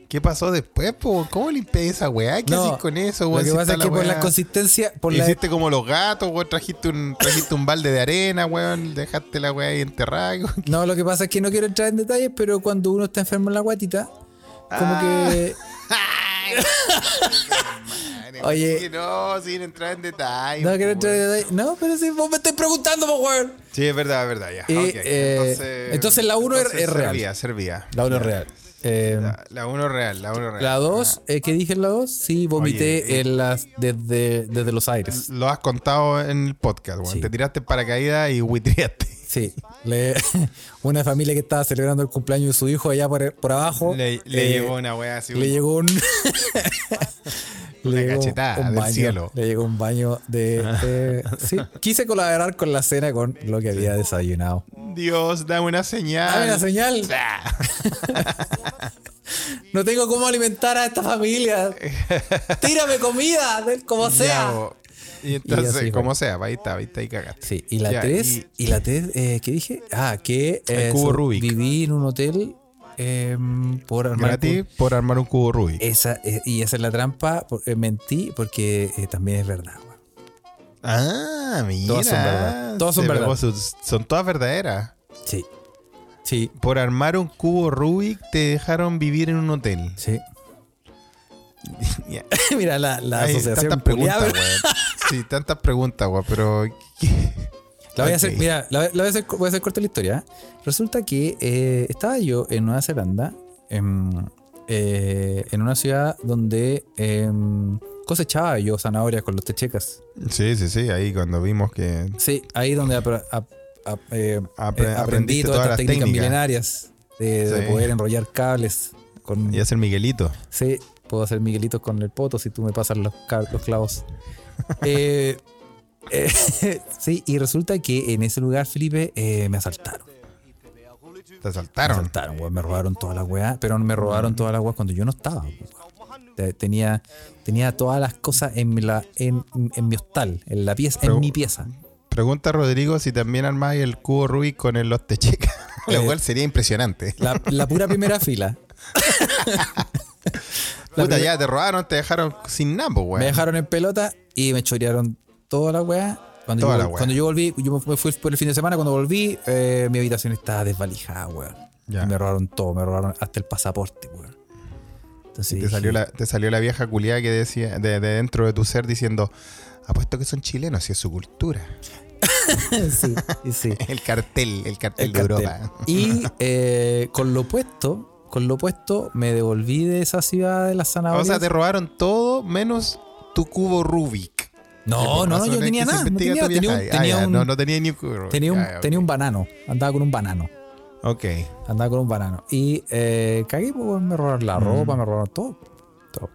¿Qué pasó después, po? ¿Cómo limpié esa weá? ¿Qué No, haces con eso, lo que pasa es que por weá- la consistencia, por la, Hiciste como los gatos, weón. Trajiste un, trajiste un balde de arena, weón. Dejaste la weá ahí enterrada. No, lo que pasa es que no quiero entrar en detalles, pero cuando uno está enfermo en la guatita, como Ah. que. Oye. Sí, no, sin entrar en detalle. No quiero entrar en weón. detalles. No, pero si vos me estás preguntando, po, weón. Sí, es verdad, es verdad, ya. Y, eh, entonces la uno es- es real. Servía, servía. La 1 es real. Eh, La, la uno real, la uno real. la 2, ¿qué dije en la 2? Sí, vomité Oye, eh. en las, desde, desde los aires. Lo has contado en el podcast. Sí. Te tiraste en paracaídas y. Sí, le- una familia que estaba celebrando el cumpleaños de su hijo allá por, por abajo. Le, le eh, llegó una weá así. le un- llegó un. Una llegó cachetada del baño, cielo. Le llegó un baño de. eh, sí, quise colaborar con la cena con lo que había desayunado. Dios, dame una señal. Dame la señal. Ah, No tengo cómo alimentar a esta familia. Tírame comida, como ya, sea. bo. Y entonces, así fue. como sea, ahí está, ahí está, ahí cagaste. Sí, y la Ya, 3, y- y, la 3, eh, ¿qué dije? Ah, que eh, cubo Rubik. viví en un hotel eh, por armar Gratis por armar un cubo Rubik. Esa, eh, y esa es la trampa, mentí porque también es verdad. Ah, mira. Todas son verdad. Todas son verdad. son todas verdaderas. Sí. Sí, Por armar un cubo Rubik te dejaron vivir en un hotel. sí. Mira, la, la Hay asociación weón. Sí, tantas preguntas, pero... La voy a hacer, mira, la, la voy, a hacer, voy a hacer corta la historia. ¿eh? Resulta que eh, estaba yo en Nueva Zelanda, en, eh, en una ciudad donde em, cosechaba yo zanahorias con los techecas. Sí, sí, sí, ahí cuando vimos que... Sí, ahí donde apro- ap- ap- Apre- aprendí todas todas las técnicas técnicas. milenarias de, poder enrollar cables. Con, Y hacer Miguelito. Sí, puedo hacer Miguelitos con el poto si tú me pasas los clavos. Eh, eh, sí, y resulta que en ese lugar, Felipe, eh, me asaltaron. Te Me asaltaron. asaltaron, weón, me robaron toda la weá, pero me robaron toda la weá cuando yo no estaba. Tenía, tenía todas las cosas en, mi- la, en, en mi hostal, en la pieza, en mi pieza. Pregunta a Rodrigo si también armáis el cubo Rubik con el los techecas. Lo cual sería impresionante. La, la pura primera fila. La Puta, ya te robaron, te dejaron sin nada, pues, weón. Me dejaron en pelota y me chorearon toda la weá. Cuando, Toda yo, la weá. cuando yo volví, yo me fui por el fin de semana, cuando volví, eh, mi habitación estaba desvalijada, weón. Me robaron todo, me robaron hasta el pasaporte, weón. Entonces Y te salió, la, te salió la vieja culiada que decía de, de dentro de tu ser diciendo, apuesto que son chilenos y es su cultura. sí, sí. El cartel, el cartel El de cartel. Europa. Y eh, con lo puesto, con lo puesto, me devolví de esa ciudad de las O zanahorias. sea, te robaron todo menos tu cubo Rubik. no, no, no, yo tenía nada. No tenía, tenía un, tenía Ah, un- no, no tenía ni un tenía un- Ah, tenía un banano. Andaba con un banano. Ok. Andaba con un banano. Y eh, cagué, pues, me robaron la Mm. ropa, me robaron todo. todo.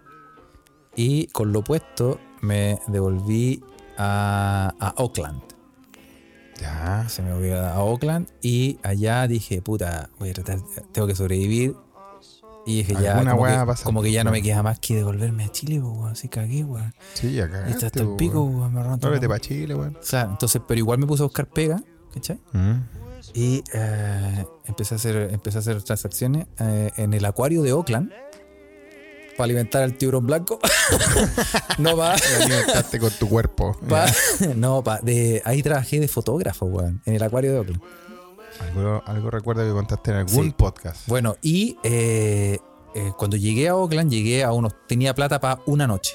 Y con lo puesto me devolví a, a Oakland. Ya. Se me volví a Oakland y allá dije, puta, voy a tratar, tengo que sobrevivir. Y dije, ya, como que, pasar, como que ya no me queda más que devolverme a Chile, pues, weón. Así cagué, weón. Sí, ya Y está hasta el po, pico, weón. Me. Vuélvete para Chile, weón. Claro, entonces, pero igual me puse a buscar pega, ¿cachai? Mm. Y eh, empecé, a hacer, empecé a hacer transacciones eh, en el acuario de Oakland para alimentar al tiburón blanco. no va. Y alimentaste con tu cuerpo. no, pa, de, ahí trabajé de fotógrafo, weón, en el acuario de Oakland. Algo, algo recuerdo que contaste en algún Sí. podcast. Bueno, y eh, eh, cuando llegué a Oakland, llegué a unos. Tenía plata para una noche.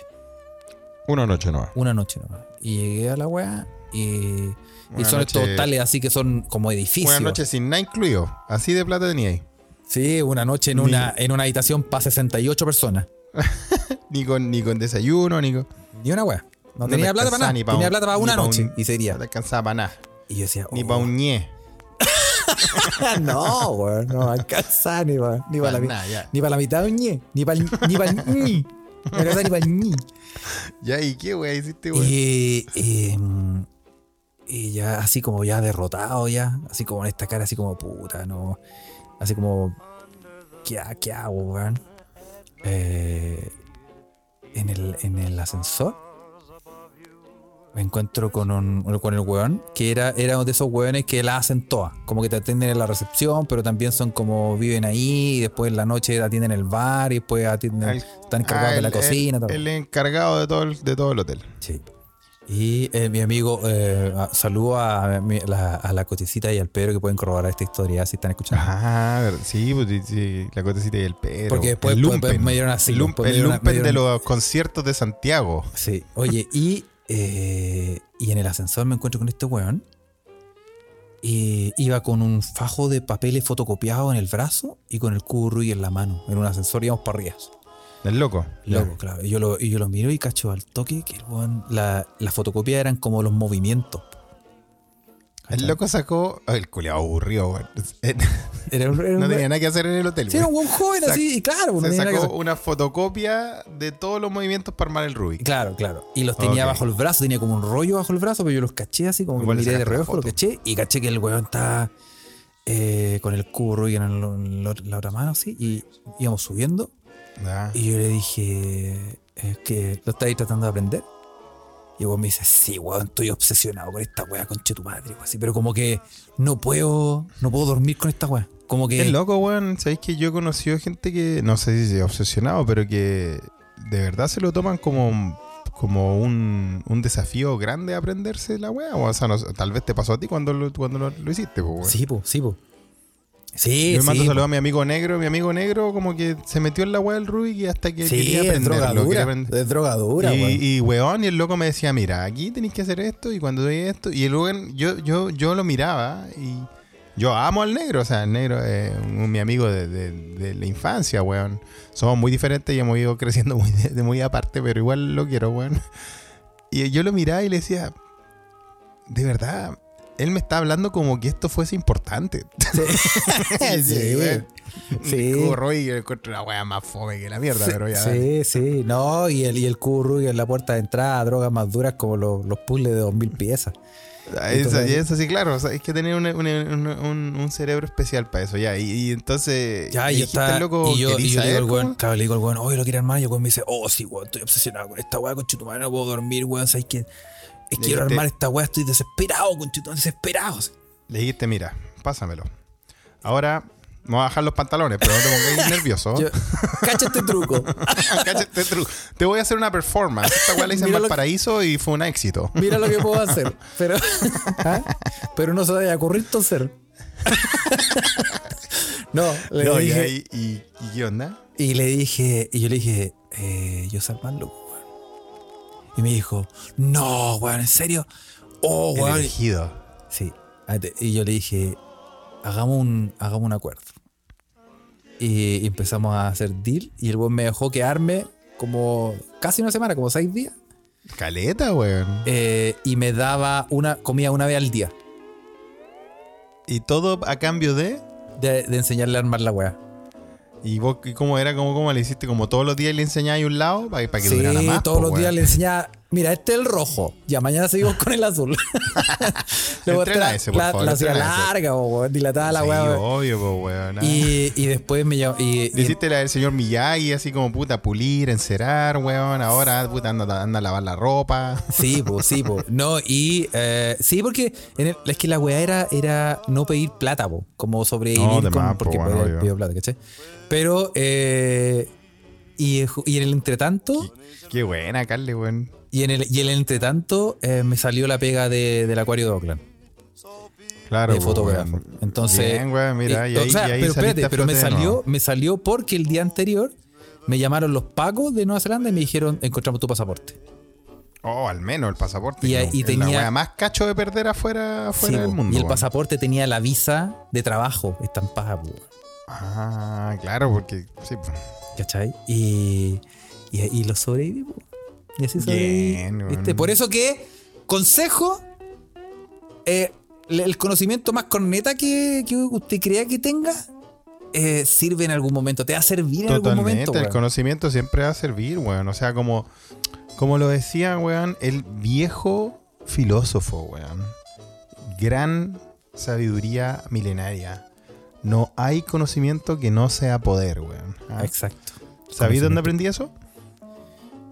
Una noche no. Una noche nomás. Y llegué a la weá y. y son estos noche- hostales así que son como edificios. Una noche sin nada incluido. Así de plata tenía ahí. Sí, una noche en Ni- una, en una habitación para 68 personas. Ni con, ni con desayuno, ni con. Ni una weá. No, No tenía te plata para nada. ni pa' tenía plata para ni una pa' un- noche y sería. No te alcanzaba para nada. Y yo decía, Ni oh, para un ñe. no, weón, no alcanza ni para ni pa la, ya. ni pa la mitad de un ñe, ni para ni ñi. No alcanza ni para ñi. Ya, ¿y qué weá hiciste, weón? Y, y, mm, y ya así como ya derrotado ya, así como en esta cara así como puta, no, así como ¿qué, ha- qué hago, weón? Eh, en, el, en el ascensor me encuentro con, un, con el weón, que era, era uno de esos weones que la hacen todas. Como que te atienden en la recepción, pero también son como viven ahí, y después en la noche atienden en el bar, y después atienden, El- están encargados Ah, de la cocina. El, todo. el encargado de todo el, de todo el hotel. Sí. Y eh, mi amigo, eh, saludo a, la, a la Coticita y al Pedro que pueden corroborar esta historia si están escuchando. Ah, sí, pues sí, sí, la cotecita y el pero. Porque después- el después lumpen. me dieron así, El, lumpen- el me de los conciertos de Santiago. Sí. Oye, y, eh, y en el ascensor me encuentro con este weón. Y iba con un fajo de papeles fotocopiados en el brazo y con el cubo Rubik en la mano. En un ascensor íbamos para arriba. El loco. Loco, claro. Y yo lo, y yo lo miro y cacho al toque que el weón, la, la fotocopia eran como los movimientos. El loco sacó. El culiado aburrido, weón. Era un- era un No tenía nada que hacer en el hotel, Sí, era un buen joven Sac- así, y claro, no Se tenía nada que sacó hacer. una fotocopia de todos los movimientos para armar el Rubik. Claro, claro. Y los tenía bajo el brazo, tenía como un rollo bajo el brazo, pero yo los caché así, como que miré de reojo, lo caché, y caché que el weón estaba eh, con el cubo Rubik en, la- otra mano, así, y íbamos subiendo, y yo le dije, es que lo estáis tratando de aprender. Y weón me dice, sí, weón, estoy obsesionado con esta weá, conche tu madre, weón, así, pero como que no puedo, no puedo dormir con esta weá. Como que. Es loco, weón. Sabéis que yo he conocido gente que, no sé si es obsesionado, pero que de verdad se lo toman como, como un, un desafío grande aprenderse la weá. O sea, no tal vez te pasó a ti cuando lo, cuando lo, lo hiciste, weón. Sí, po, sí, po. Sí, Yo le mando sí, saludos a mi amigo negro. Mi amigo negro como que se metió en la weá del Rubik y hasta que Sí, quería aprenderlo. Es drogadura, y, weón. y weón, y el loco me decía, mira, aquí tenéis que hacer esto y cuando doy esto. Y el weón, yo, yo, yo lo miraba y yo amo al negro. O sea, el negro es un- mi amigo de, de- de la infancia, weón. Somos muy diferentes y hemos ido creciendo muy, de muy aparte, pero igual lo quiero, weón. Y yo lo miraba y le decía, de verdad, él me está hablando como que esto fuese importante. Sí, weón. Sí. Corro y encuentro una weá más fome que la mierda, pero ya. Sí, sí, no, y el, y el cubo Rubik en la puerta de entrada, drogas más duras como los, los puzzles de 2000 piezas. Ah, Eso, y eso sí, claro. o sea, hay que tener una- una- una- un, un cerebro especial para eso, ya. Y, y entonces. Ya, y yo al loco, y yo, y ¿querís yo le digo al weón, claro, le digo al weón, oye, lo quiere armar, y el weón me dice, oh, sí, weón, estoy obsesionado con esta weá, con madre, no puedo dormir, weón, sabes que es quiero dijiste- armar esta weá, estoy desesperado, con desesperado. Le dijiste, mira, pásamelo. Ahora me voy a bajar los pantalones, pero no te pongáis nervioso. Yo, cacha este truco. Cacha este truco. Te voy a hacer una performance. Esta weá la hice en lo que- Valparaíso y fue un éxito. Mira lo que puedo hacer. Pero, ¿Ah? pero no se vaya a ocurrir toser. no, le No, y, dije, ahí- y, y qué onda? y le dije, y yo le dije, eh, yo armarlo, weón. Y me dijo, no, weón, ¿en serio? Oh, El weón. elegido. Sí. Ate- Y yo le dije, hagamos un, hagamos un acuerdo. Y empezamos a hacer deal. Y el weón me dejó quedarme como casi una semana, como seis días. Caleta, weón. eh, y me daba una, comía una vez al día. Y todo a cambio de. De, de enseñarle a armar la weá. ¿Y vos y cómo era? ¿Cómo, cómo le hiciste? ¿Como todos los días le enseñáis un lado? Para, para que Sí, durara más. todos po, los días le enseñaba, mira, este es el rojo. Ya mañana seguimos con el azul. Luego la- ese, por la, favor, la hacía larga, po, weón, dilatada la Sí, weá. obvio, weón. Y, y después me llamó. Y, Le hiciste la del señor Miyagi, así como puta, pulir, encerar, weón. Ahora, puta, anda, anda a lavar la ropa. Sí, pues, sí, pues. No, y eh, sí, porque en el- es que la weá era, era no pedir plata, po, como sobrevivir No, con- más, po, porque bueno, podía- obvio. pidió plata, ¿cachai? Pero, eh, y, en el entretanto, Qué buena, Carly, weón. y en el, y en el entretanto, eh, me salió la pega de, del acuario de Oakland, Claro, de fotógrafo. Entonces. Bien, mira, eh, y ahí, o sea, y ahí pero espérate, pero me salió, me salió porque el día anterior me llamaron los pacos de Nueva Zelanda y me dijeron, encontramos tu pasaporte. Oh, al menos el pasaporte. Y- tenía- La más cacho de perder afuera, afuera Sí, del mundo. y el pasaporte tenía la visa de trabajo estampada. Ah, claro, porque. Sí, po. ¿Cachai? Y, y, y lo sobreviví. Y así sobreviví. Bien, ¿viste? weón. Por eso que, consejo, eh, el conocimiento más corneta que, que usted crea que tenga eh, sirve en algún momento, te va a servir en algún Totalmente, momento. el weón. conocimiento siempre va a servir, weón. O sea, como, como lo decía, weón, el viejo filósofo, weón. Gran sabiduría milenaria. No hay conocimiento que no sea poder, weón. ¿Ah? Exacto. ¿Sabí dónde aprendí eso?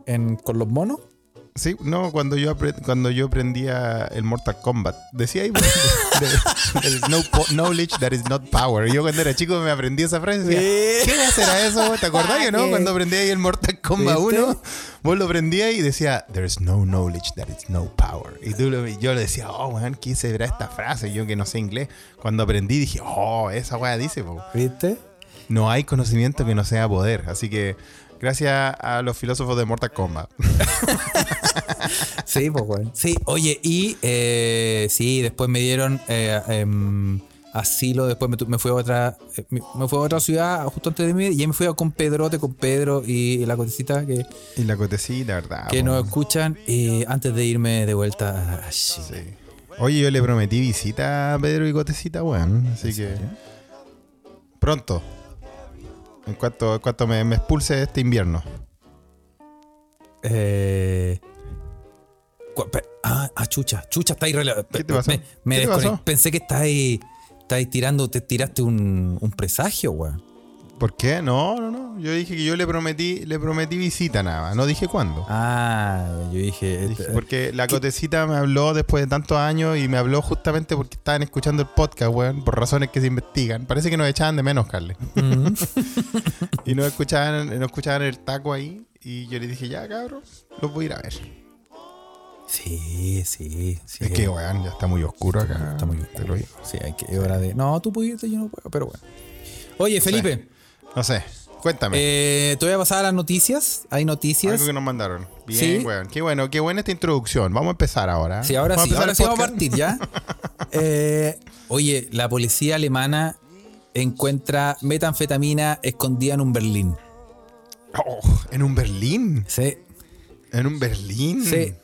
En, ¿Con los monos? Sí, no, cuando yo, cuando yo aprendía el Mortal Kombat. Decía ahí, there- is no knowledge that is not power. Yo cuando era chico me aprendí esa frase. Decía. ¿Qué será eso? ¿Te acordás que no? ¿Qué? Cuando aprendí ahí el Mortal Kombat ¿Viste? 1, vos lo aprendías y decía, there is no knowledge that is no power. Y tú lo- yo le decía, oh, weón, ¿qué será esta frase? Yo que no sé inglés. Cuando aprendí dije, oh, esa weá dice, po. ¿Viste? No hay conocimiento que no sea poder. Así que gracias a los filósofos de Mortal Kombat. Sí, pues, weón. Sí, oye, y eh, sí, después me dieron eh, em, asilo, después me, me fui a otra eh, me fui a otra ciudad justo antes de mí y ahí me fui a con Pedrote, con Pedro y la cotecita que, Y la cotecita, ¿verdad? que po? nos escuchan antes de irme de vuelta a Chile. Sí. Oye, yo le prometí visita a Pedro y Gotecita, weón. Así que. Pronto. En cuanto, en cuanto me, me expulse este invierno. Eh, ah, ah, chucha, chucha, está ahí. ¿Qué te pasó? Me, me ¿Qué te desconect- pasó? Pensé que está ahí, está ahí tirando, te tiraste un, un presagio, weón. ¿Por qué? No, no, no. Yo dije que yo le prometí, le prometí visita nada más. No dije cuándo. Ah, yo dije. Dije, este- porque la Cotecita me habló después de tantos años y me habló justamente porque estaban escuchando el podcast, weón, por razones que se investigan. Parece que nos echaban de menos, Carles. Mm. Y no escuchaban, no escuchaban el taco ahí. Y yo le dije, ya, cabrón, los voy a ir a ver. Sí, sí, sí. Es que, weón, ya está muy oscuro acá. Está muy digo. Sí, hay que es hora de. No, tú puedes irte, yo no puedo, pero bueno. Oye, Felipe, No sé, cuéntame. eh, te voy a pasar a las noticias. Hay noticias. Algo que nos mandaron. Bien, Sí. weón. Qué bueno, qué buena esta introducción. Vamos a empezar ahora. Sí, ahora Vamos sí, ahora sí vamos a partir ya. Eh, oye, la policía alemana encuentra metanfetamina escondida en un Berlín. Oh, en un Berlín. Sí, En un Berlín. sí.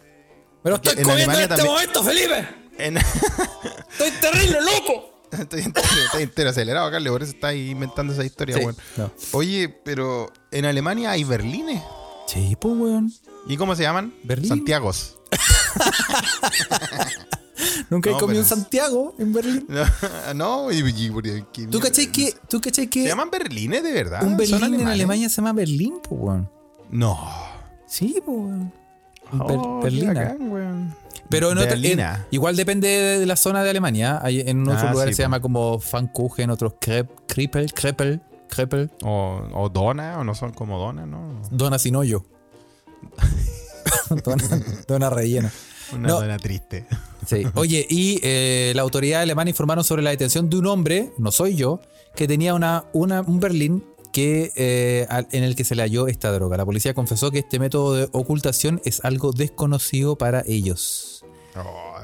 Me lo estoy En comiendo en este también- momento, Felipe. En- Estoy terrible, loco. estoy, entero, estoy entero acelerado, Carlos. Por eso está ahí inventando esa historia, Sí, weón. no. Oye, pero en Alemania hay Berlines. Sí, pues, weón. ¿Y cómo se llaman? Berlín. Santiagos. Nunca No, he comido pero- en Santiago, en Berlín. No, no y, y- y- ¿qué ¿Tú cachai que, tú cachai que ¿Se llaman Berlines de verdad? un ¿Son Berlín en? Alemania se llama Berlín, pues, weón? No. Sí, pues, weón. Un Ber- Oh, Pero en otra- en- igual depende de, la zona de Alemania. Hay, en otros Ah, lugares sí, se llama como Pfannkuchen, otros Krep, Krippel, Kreppel, Kreppel, O, o dona, o no son como dona, ¿no? dona sin hoyo. dona, dona rellena. Una No. dona triste. Sí. Oye, y eh, la autoridad alemana informaron sobre la detención de un hombre, no soy yo, que tenía una, una, un Berlín que, eh, al- en el que se le halló esta droga. La policía confesó que este método de ocultación es algo desconocido para ellos. Oh,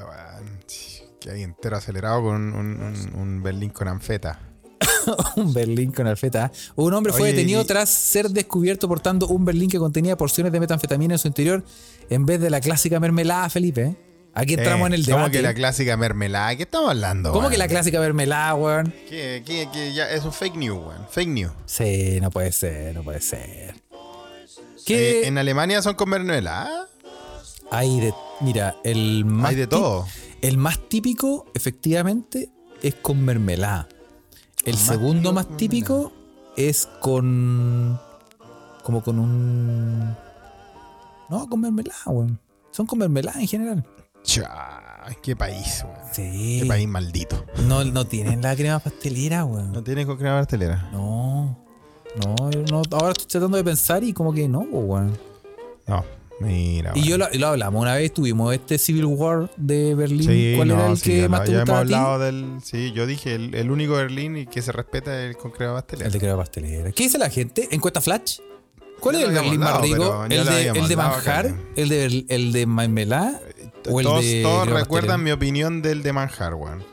Que hay entero acelerado con un, un- un Berlín con anfeta. un Berlín con alfeta. Un hombre fue detenido y- tras ser descubierto portando un Berlín que contenía porciones de metanfetamina en su interior en vez de la clásica mermelada, Felipe. Aquí entramos Eh, en el ¿Cómo debate. que la clásica mermelada? ¿Qué estamos hablando? ¿Cómo que la clásica mermelada, weón? Que, que- que ya es un fake news, weón. Fake news. Sí, no puede ser, no puede ser. ¿Qué Eh, ¿En Alemania son con mermelada? hay de. Mira, el más. Hay de todo. El más típico, efectivamente, es con mermelada. El segundo típico más típico es con. Como con un. No, con mermelada, weón. Son con mermelada en general. Qué país, weón. Sí. Qué país maldito. No, no tienen la crema pastelera, ¿No weón. tiene con crema pastelera? No. No, no. Ahora estoy tratando de pensar y como que no, weón. No, mira. Y yo lo, lo hablamos una vez, tuvimos este Civil War de Berlín. Sí, ¿Cuál era no, el sí, que ya, más te ya hemos gustaba a ti? hablado del. Sí, yo dije el, el único Berlín y que se respeta es el con crema pastelera. El de crema pastelera. ¿Qué dice la gente? ¿Encuesta Flash? ¿Cuál Ya es el Berlín más rico? ¿El de, el manjar? ¿El de, el de mermelada? ¿O el todos de todos recuerdan pastelera? mi opinión del de manjar, weón.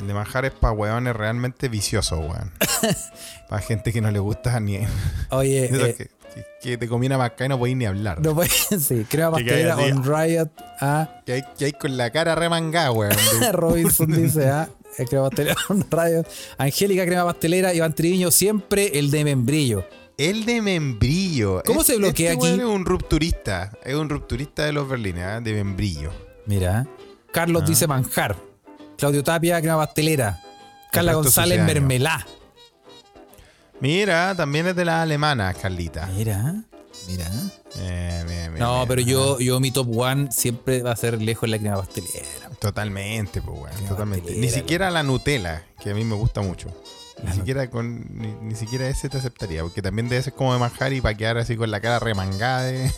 El de manjar es para weones realmente viciosos, weón. para gente que no le gusta ni. Oye, eh, que, que, que te comí una mascada y no podías ni hablar. No puede, sí, crema Que pastelera así. on Riot a Que, hay, que hay con la cara remangada, weón. Robinson dice a crema pastelera on Riot. Angélica crema pastelera, Iván Triviño, siempre el de membrillo. El de membrillo. ¿Cómo se bloquea este aquí? Es un rupturista. Es un rupturista de los berlines, ¿ah? de membrillo. Mira, Carlos Ah. dice manjar. Claudio Tapia, crema pastelera. Carla González, mermelá. Mira, también es de las alemanas, Carlita. Mira, mira. Eh, No, pero yo, yo mi top one siempre va a ser lejos la crema pastelera. Totalmente, pues. Crema Totalmente. Ni siquiera la Nutella, que a mí me gusta mucho. Ni siquiera con ni, ni siquiera ese te aceptaría, porque también debe ser como de manjar y para quedar así con la cara remangada de...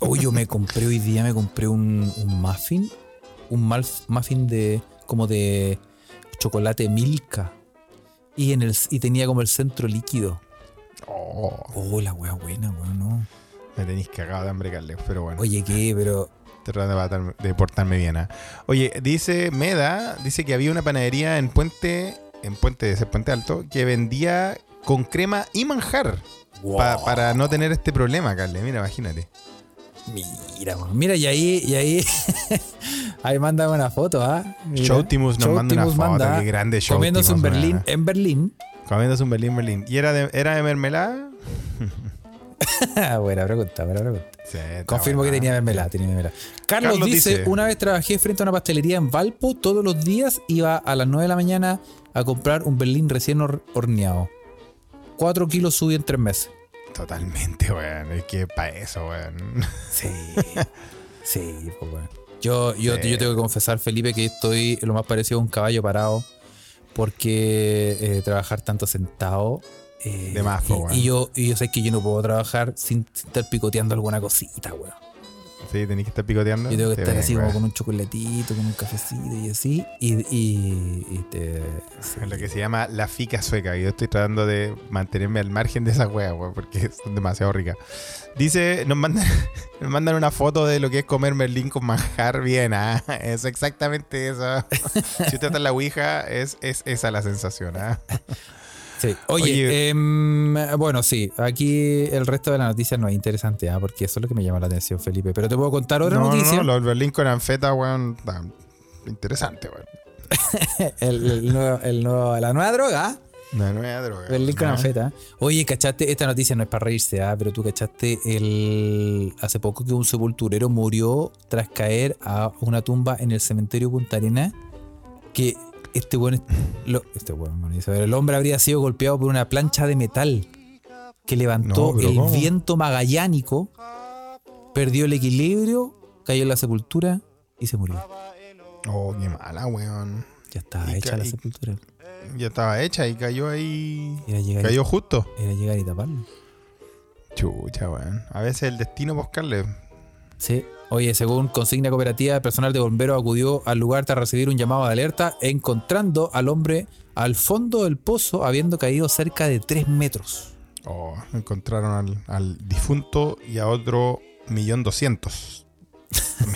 Hoy yo me compré hoy día, me compré un, un muffin. Un muffin de como de chocolate Milka. Y, en el, y tenía como el centro líquido. Oh, Oh, la wea buena, weón, no. me tenéis cagado de hambre, Carles, pero bueno. Oye, ¿qué? Pero Tratando de, portarme bien. ¿ah? Oye, dice Meda, dice que había una panadería en Puente, en Puente de ese Puente Alto, que vendía con crema y manjar. pa- para no tener este problema, Carles. Mira, imagínate. Mira. Mira, y ahí, y ahí, ahí manda una foto, ¿ah? Mira. Showtimus nos manda una foto. manda Qué grande Showtimus. Comiéndose un weón. Berlín, en Berlín. Comiéndose un Berlín, Berlín. ¿Y era de, era de mermelada? buena pregunta, buena pregunta. Sí, Confirmo buena. que tenía mermelada, tenía mermelada. Carlos, Carlos dice, dice- una vez trabajé frente a una pastelería en Valpo, todos los días iba a las 9 de la mañana a comprar un Berlín recién hor- horneado. 4 kilos subí en 3 meses. Totalmente, weón. Es que para eso, weón. Sí. sí, pues bueno. Yo, yo, yo tengo que confesar, Felipe, que estoy lo más parecido a un caballo parado. Porque eh, trabajar tanto sentado. eh, De más, y, weón. y yo, y yo sé que yo no puedo trabajar sin, sin estar picoteando alguna cosita, weón. Sí, tenéis que estar picoteando. Yo tengo que estar ven, así como con un chocolatito, con un cafecito y así. Y, y, y te. sí. Lo que se llama la fica sueca. y Yo estoy tratando de mantenerme al margen de esas weas, weón, porque son demasiado ricas. Dice, nos mandan, nos mandan una foto de lo que es comer merlín con manjar bien. ah, Es exactamente eso. si usted está en la Ouija, es, es esa la sensación. ah. Sí. Oye, Oye. em, bueno, sí. Aquí el resto de la noticia no es interesante, ¿ah? porque eso es lo que me llama la atención, Felipe. Pero te puedo contar otra no, noticia. no, lo del berlín con anfeta, weón, interesante, weón. El, el nuevo- el nuevo- la nueva droga. Una nueva droga. Berlín con Ah. anfeta. Oye, ¿cachaste? Esta noticia no es para reírse, ¿ah? pero tú cachaste el hace poco que un sepulturero murió tras caer a una tumba en el cementerio Punta Arenas. Que este buen. Lo, este dice, el hombre habría sido golpeado por una plancha de metal que levantó No, el ¿cómo? viento magallánico, perdió el equilibrio, cayó en la sepultura y se murió. Oh, qué mala, weón. Ya estaba Y hecha la sepultura. Ya estaba hecha y cayó ahí. Era llegar, Cayó justo. era llegar y taparlo. Chucha, weón. A veces el destino buscarle. Sí. Oye, según consigna cooperativa, el personal de bomberos acudió al lugar tras recibir un llamado de alerta, encontrando al hombre al fondo del pozo, habiendo caído cerca de 3 metros. Oh, encontraron al, al difunto y a otro millón doscientos.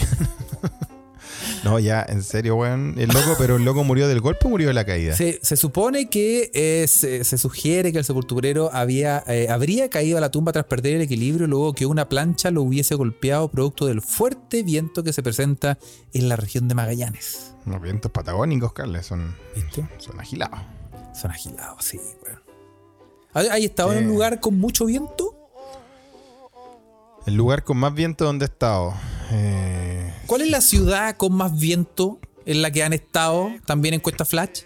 no, ya, en serio, weón. El loco, pero el loco murió del golpe o murió de la caída. Se, se supone que eh, se, se sugiere que el sepulturero había, eh, habría caído a la tumba tras perder el equilibrio luego que una plancha lo hubiese golpeado producto del fuerte viento que se presenta en la región de Magallanes. Los vientos patagónicos, Carles, son, ¿Viste? son agilados. Son agilados, sí, weón. ¿Hay hay estado en un lugar con mucho viento? El lugar con más viento donde he estado. Eh, ¿Cuál es la ciudad con más viento en la que han estado también en Cuesta Flash?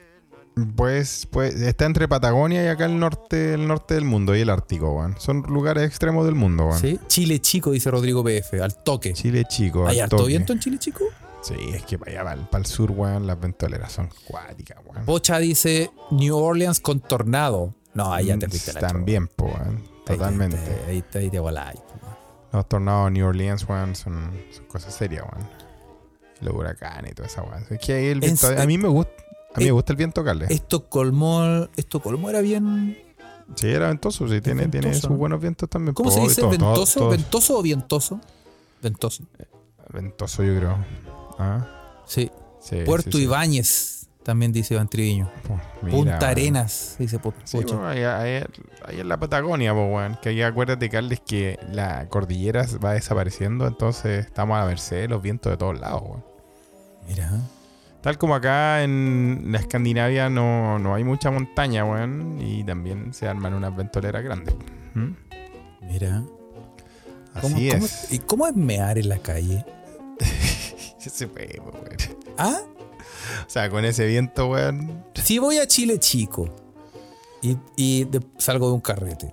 pues, pues está entre Patagonia y acá el norte, el norte del mundo y el Ártico, weón. Son lugares extremos del mundo, weón. Sí. Chile Chico, dice Rodrigo PF, al toque. Chile chico. ¿Hay al harto toque. viento en Chile Chico? Sí, es que para allá, para el sur, weón, las ventoleras son cuáticas, weón. Bocha dice New Orleans con tornado. No, ahí ya te a la También, po, weón. chorra. Ahí te- Totalmente. Ahí te, ahí te voláis. Los tornados de New Orleans, weón, son, son cosas serias, weón. Los huracanes y toda esa weón. Es que ahí el viento, En- a mí me gusta, a mí Eh, me gusta el viento, Carles. Estocolmo, Estocolmo era bien. Sí, era ventoso, sí, tiene, tiene sus ¿no? buenos vientos también. ¿Cómo se dice? todo, ¿Ventoso? todo- ¿Ventoso o vientoso? Ventoso. Ventoso, yo creo. Ah, Sí. sí, Puerto sí. Ibáñez. También dice Iván Triviño. Mira, Punta. Arenas, dice Po- Sí, Pocho. bueno, ahí en la Patagonia, pues, weón. Que ahí acuérdate, Carles, que la cordillera va desapareciendo, entonces estamos a la merced de los vientos de todos lados. Mira. Tal como acá en la Escandinavia no, no hay mucha montaña, weón. Y también se arman unas ventoleras grandes. ¿Mm? Mira. ¿Cómo- Así cómo- es. ¿Y cómo es mear en la calle? Se pues, weón. Ah, O sea, con ese viento, weón. si voy a Chile chico y, y de- salgo de un carrete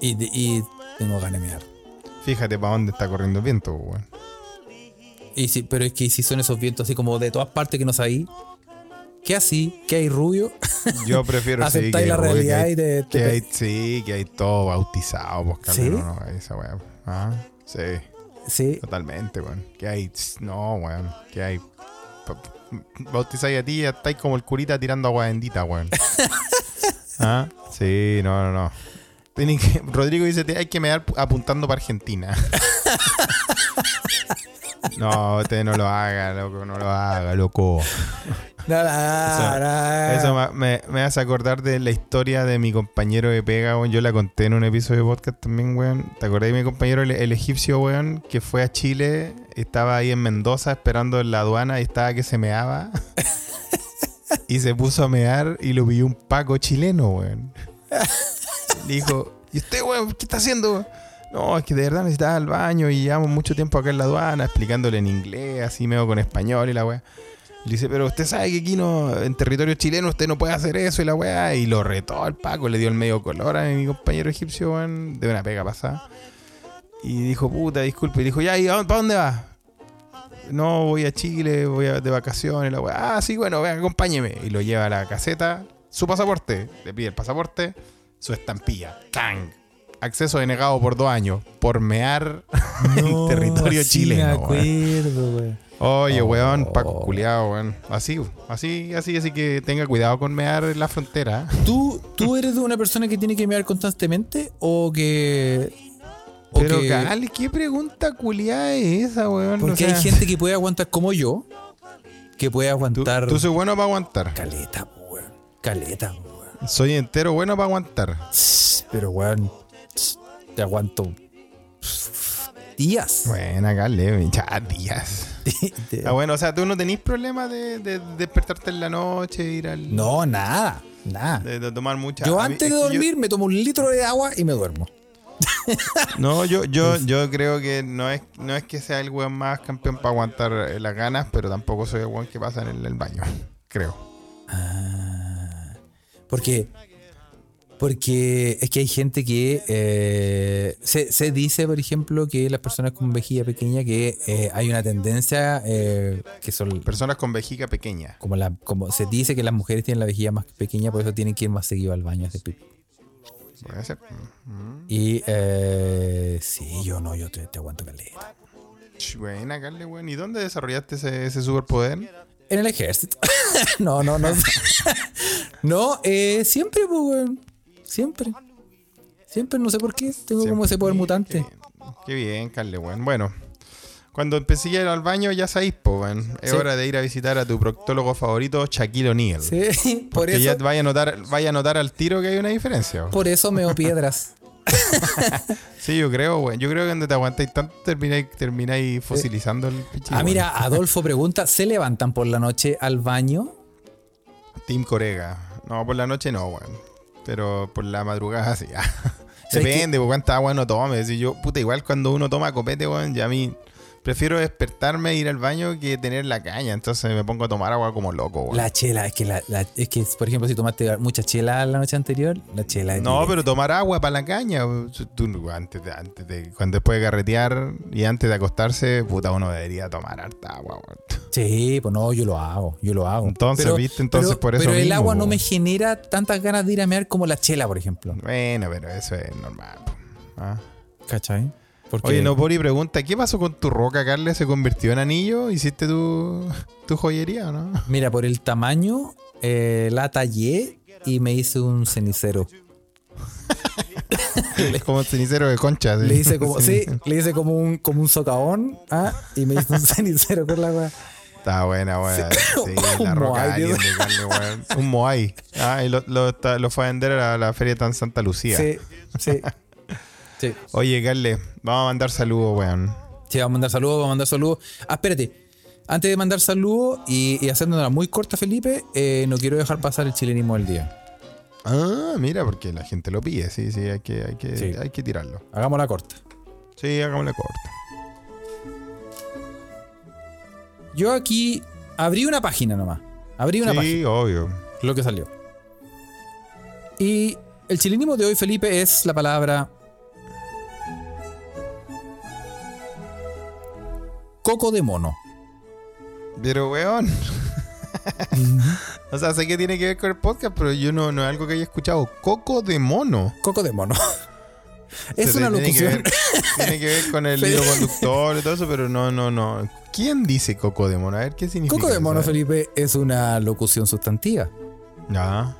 y, de- y tengo ganas de mear. Fíjate para dónde está corriendo el viento, weón. Y si, pero es que si son esos vientos así como de todas partes que no sabí, ¿qué así? ¿Qué hay rubio? Yo prefiero sí, que, la realidad que hay, y te que hay- sí, que hay todo bautizado, pues, Carles, ¿Sí? no, no, esa weá. Ah, sí. Sí. Totalmente, weón. Que hay. No, weón. Que hay. Bautizáis a ti y ya estáis como el curita tirando agua bendita, weón. ¿Ah? Sí, no, no, no. Tienen que- Rodrigo dice: "Te- hay que me dar apuntando para Argentina. no, usted no lo haga, loco, no lo haga, loco. No, no, no. Eso ma- me, me hace acordar de la historia de mi compañero de pega, weón. Yo la conté en un episodio de podcast también, weón. ¿Te acordás de mi compañero, el, el egipcio, weón? Que fue a Chile, estaba ahí en Mendoza esperando en la aduana y estaba que se meaba. y se puso a mear y lo pidió un paco chileno, weón. Le dijo, ¿y usted, weón, qué está haciendo? weón?" No, es que de verdad necesitaba al baño y llevamos mucho tiempo acá en la aduana explicándole en inglés, así medio con español y la weá. Le dice, pero usted sabe que aquí no, en territorio chileno usted no puede hacer eso y la weá. Y lo retó al Paco, le dio el medio color a mi compañero egipcio, weón, de una pega pasada. Y dijo, puta, disculpe. Y dijo, ya, ¿y para dónde va? No, voy a Chile, voy a- de vacaciones, la weá. Ah, sí, bueno, venga, acompáñeme. Y lo lleva a la caseta, su pasaporte. Le pide el pasaporte, su estampilla. ¡Tang! Acceso denegado por dos años por mear en territorio sí chileno. Me weón. acuerdo, weón. Oye, Oh. weón, Paco culiado, weón. Así, así, así, así que tenga cuidado con mear en la frontera. ¿Tú, ¿Tú eres de una persona que tiene que mear constantemente o que. Pero, que- ¿qué pregunta culiada es esa, weón? Porque O sea, hay gente que puede aguantar como yo, que puede Tú, aguantar. tú soy bueno para aguantar. Caleta, weón. Caleta, weón. Soy entero bueno para aguantar. Pero, weón, te aguanto días. Buena, Cali, ya días. Ah, bueno, o sea, tú no tenés problema de, de despertarte en la noche, ir al. No, nada, nada. De, de tomar mucha. Yo mí- antes es de yo- dormir me tomo un litro de agua y me duermo. No, yo, yo, yo creo que no es, no es que sea el weón más campeón para aguantar eh, las ganas, pero tampoco soy el weón que pasa en el, el baño. Creo. Porque, porque es que hay gente que eh, se, se dice, por ejemplo, que las personas con vejiga pequeña que eh, hay una tendencia eh, que son Personas con vejiga pequeña. como la como se dice que las mujeres tienen la vejiga más pequeña, por eso tienen que ir más seguido al baño a hacer pipí. Puede ser. Mm. Y eh, sí, yo no, yo te, te aguanto caleta. Buena, Carle, weón. ¿Y dónde desarrollaste ese, ese superpoder? En el ejército. no, no, no. no, eh, siempre, pues. Siempre. Siempre, no sé por qué. Tengo como ese poder mutante. Qué bien, Carle, weón. Bueno, cuando empecé a ir al baño ya sabéis, po, weón. Es Sí. hora de ir a visitar a tu proctólogo favorito, Shaquille O'Neal. Sí, por eso, ya vaya a, notar, vaya a notar al tiro que hay una diferencia. weón. por eso meo piedras. Sí, yo creo, weón. Yo creo que donde te aguantáis tanto termináis, termináis fosilizando el pichillo. Ah, mira, Adolfo pregunta, ¿se levantan por la noche al baño? Team Corega. No, por la noche no, weón. Pero por la madrugada sí. ¿Sabes Depende, por cuánta agua uno tome. Si yo, puta, igual cuando uno toma copete, weón, ya a mí prefiero despertarme e ir al baño que tener la caña. Entonces me pongo a tomar agua como loco, weón. La chela, es que, la, la- es que, por ejemplo, si tomaste mucha chela la noche anterior, la chela No, pero tomar agua para la caña. Tú, antes, de, antes de, cuando después de carretear y antes de acostarse, puta, uno debería tomar harta agua, weón. Sí, pues no, yo lo hago, yo lo hago. Entonces, ¿viste? Entonces, por eso Pero el mismo, agua no me genera tantas ganas de ir a mear como la chela, por ejemplo. Bueno, pero eso es normal. Ah. ¿Cachai? Porque Oye, Nopori pregunta, ¿qué pasó con tu roca, Carles? ¿Se convirtió en anillo? ¿Hiciste tu, tu joyería o no? Mira, por el tamaño, eh, la tallé y me hice un cenicero. Es como cenicero de concha. Le hice como, sí, le hice como un, como un socavón, ah, y me hice un cenicero con la weá. Está buena, weón. Sí, la Un roca alien de carne. Un Moai. Ah, y lo, lo, lo fue a vender a la, la feria tan Santa Lucía. Sí, sí. Sí. Oye, Carle, vamos a mandar saludos, weón. Sí, vamos a mandar saludos, vamos a mandar saludos. Ah, espérate. Antes de mandar saludos y, y haciéndola muy corta, Felipe, eh, no quiero dejar pasar el chilenismo del día. Ah, mira, porque la gente lo pide, sí, sí, hay que, hay que, Sí. hay que tirarlo. Hagámosla corta. Sí, hagámosle corta. Yo aquí abrí una página nomás. Abrí una sí, página, obvio. lo que salió. Y el chilenismo de hoy, Felipe, es la palabra coco de mono. Pero, weón. o sea, sé que tiene que ver con el podcast, pero yo no, no es algo que haya escuchado. Coco de mono. Coco de mono. es Se una tiene que locución. ver- tiene que ver con el hilo conductor y todo eso, pero no, no, no. ¿Quién dice coco de mono? A ver, ¿qué significa? Coco de mono. Felipe, es una locución sustantiva. Ya.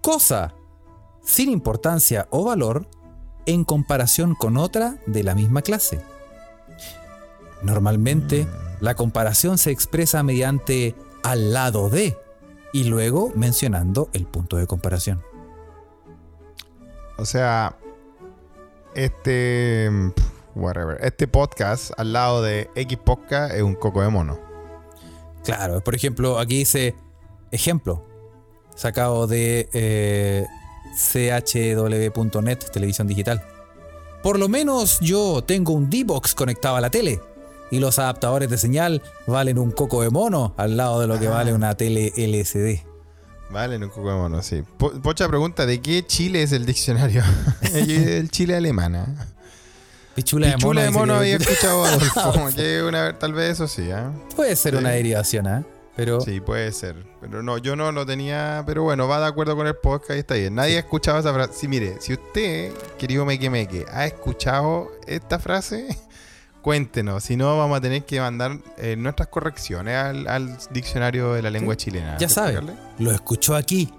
cosa sin importancia o valor en comparación con otra de la misma clase. Normalmente, la comparación se expresa mediante al lado de y luego mencionando el punto de comparación. O sea, este. Whatever. Este podcast al lado de X Podcast es un coco de mono. Claro, por ejemplo, aquí dice ejemplo, sacado de eh, chw.net, televisión digital. Por lo menos yo tengo un D-Box conectado a la tele. Y los adaptadores de señal valen un coco de mono al lado de lo que vale una tele LCD. Vale, en un coco de mono, sí. Po- Pocha pregunta: ¿de qué Chile es el diccionario? el Chile alemana. Pichula, Pichula de mono que- había escuchado Adolfo. que una, tal vez eso sí, ¿ah? Puede ser Sí. una derivación, ¿ah? Pero Sí, puede ser. Pero no, yo no lo tenía. Pero bueno, va de acuerdo con el podcast y está bien. Nadie ha escuchado esa frase. Sí, mire, si usted, querido Meque Meque, ha escuchado esta frase, cuéntenos. Si no, vamos a tener que mandar eh, nuestras correcciones al, al diccionario de la lengua chilena. ya sabe, lo escuchó aquí,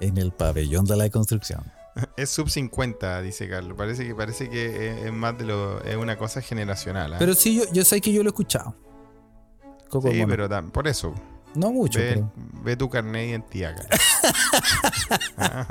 en el pabellón de la construcción. Es sub 50, dice Carlos. Parece que parece que es, es más de lo. Es una cosa generacional. ¿ah? Pero sí, yo, yo sé que yo lo he escuchado. Coco sí, pero tam- por eso. no mucho, Ve, pero- ve tu carnet de identidad. Ah,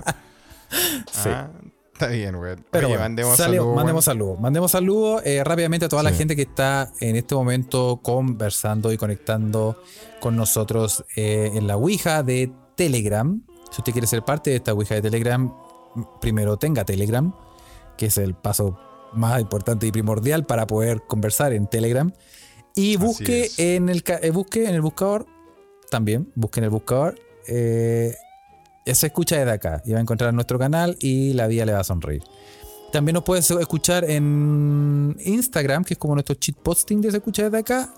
Sí. ah, está bien, güey. Pero Oye, bueno, mandemos salió- saludos, mandemos saludos. Mandemos saludos eh, rápidamente a toda la gente que está en este momento conversando y conectando con nosotros eh, en la Ouija de Telegram. Si usted quiere ser parte de esta Ouija de Telegram, primero tenga Telegram, que es el paso más importante y primordial para poder conversar en Telegram. Y busque en el, eh, busque en el buscador, también, busque en el buscador. eh, se escucha desde acá y va a encontrar nuestro canal y la vida le va a sonreír. También nos puedes escuchar en Instagram, que es como nuestro cheat posting de se escucha desde acá.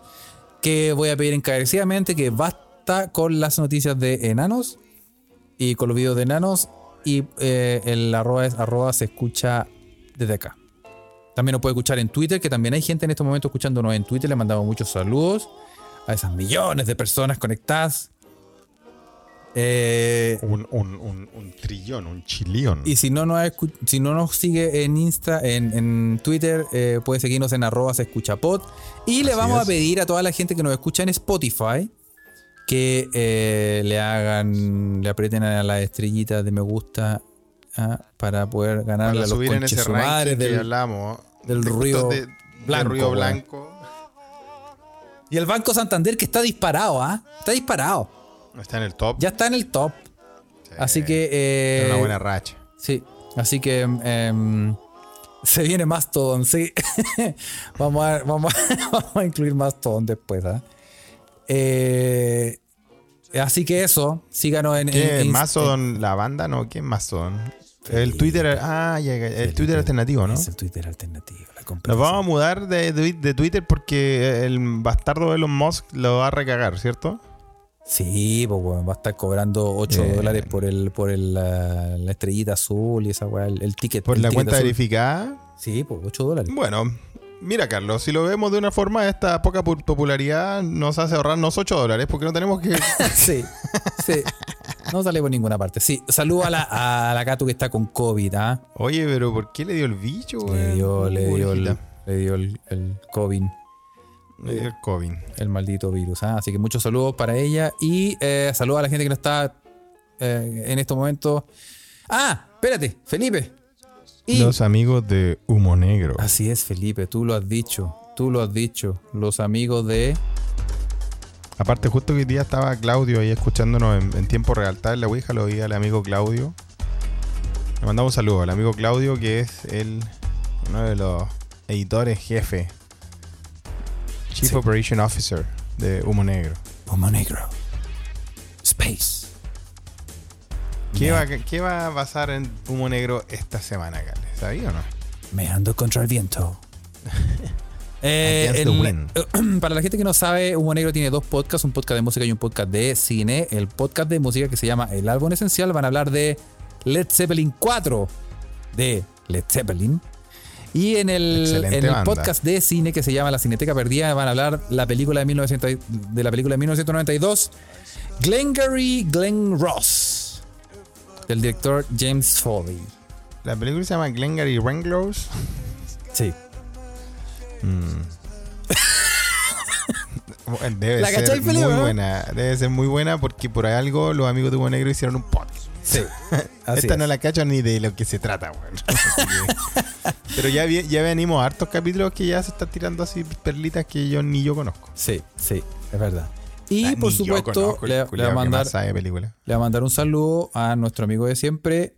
Que voy a pedir encarecidamente que basta con las noticias de enanos y con los videos de enanos. Y eh, el arroba es arroba se escucha desde acá. También nos puede escuchar en Twitter, que también hay gente en este momento escuchándonos en Twitter. Le mandamos muchos saludos a esas millones de personas conectadas. Eh, Un, un, un, un trillón, un chilión. y si no nos, si no nos sigue en Insta, en, en Twitter, eh, puede seguirnos en arroba se escucha pod. Y le vamos a pedir a toda la gente que nos escucha en Spotify que eh, le hagan, le aprieten a la estrellita de me gusta ah, para poder para a los subir en ese que del- hablamos. del de ruido de blanco, ruido blanco. Y el Banco Santander que está disparado, ¿ah? Está disparado. Está en el top. Ya está en el top. Sí. Así que... eh, Es una buena racha. Sí, así que em, se viene Mastodon, sí. vamos, a, vamos, a, vamos a incluir Mastodon después. ¿ah? Eh, así que eso, síganos en, ¿Qué? en- en- ¿Mastodon la banda? No, ¿qué es Mastodon? El. Twitter. Ah, ya, el Twitter alternativo, ¿no? Es el Twitter alternativo. La Nos vamos a mudar de, Twitter porque el bastardo de Elon Musk lo va a recagar, ¿cierto? Sí, pues bueno, va a estar cobrando 8 Bien. dólares por el por el, la, la estrellita azul y esa weá, el, el ticket. Por el la ticket cuenta azul. verificada. Sí, pues 8 dólares. Bueno, mira, Carlos, si lo vemos de una forma, esta poca pu- popularidad nos hace ahorrarnos 8 dólares porque no tenemos que. Sí, sí. No sale por ninguna parte. Sí, saludo a la, a la Catu que está con COVID, ¿ah? Oye, pero ¿por qué le dio el bicho, Le weón? dio, le dio el, le dio el, el COVID. El COVID. el maldito virus. ¿ah? Así que muchos saludos para ella y eh, saludos a la gente que no está eh, en estos momentos. Ah, espérate, Felipe. Y Los amigos de Humo Negro. así es, Felipe, tú lo has dicho, tú lo has dicho. Los amigos de Aparte, justo que hoy día estaba Claudio ahí escuchándonos en, en tiempo real. Estaba en la Ouija, lo oía el amigo Claudio. Le mandamos un saludo al amigo Claudio, que es el, uno de los editores jefe, Chief Sí. Operation Officer de Humo Negro. Homo Negro. Space. ¿Qué va, qué va a pasar en Humo Negro esta semana, Carles? ¿Sabía o no? Me ando contra el viento. Eh, Against the wind. para la gente que no sabe, Humo Negro tiene dos podcasts, un podcast de música y un podcast de cine. El podcast de música que se llama El Álbum Esencial van a hablar de Led Zeppelin 4 de Led Zeppelin. Y en el, en el podcast de cine que se llama La Cineteca Perdida van a hablar la película de, 1900 de la película de 1992, Glengarry Glen Ross, del director James Foley. La película se llama Glengarry Wranglers. Sí. Bueno, Debe ¿La ser muy no? buena. Debe ser muy buena porque por algo los amigos de Humo Negro hicieron un podcast. Sí. Esta es. no la cacho ni de lo que se trata, weón. Pero ya, ya venimos a hartos capítulos que ya se están tirando así perlitas que yo ni yo conozco. Sí, sí, es verdad. Y Ah, por supuesto, conozco le, le va a mandar, le va a mandar un saludo a nuestro amigo de siempre,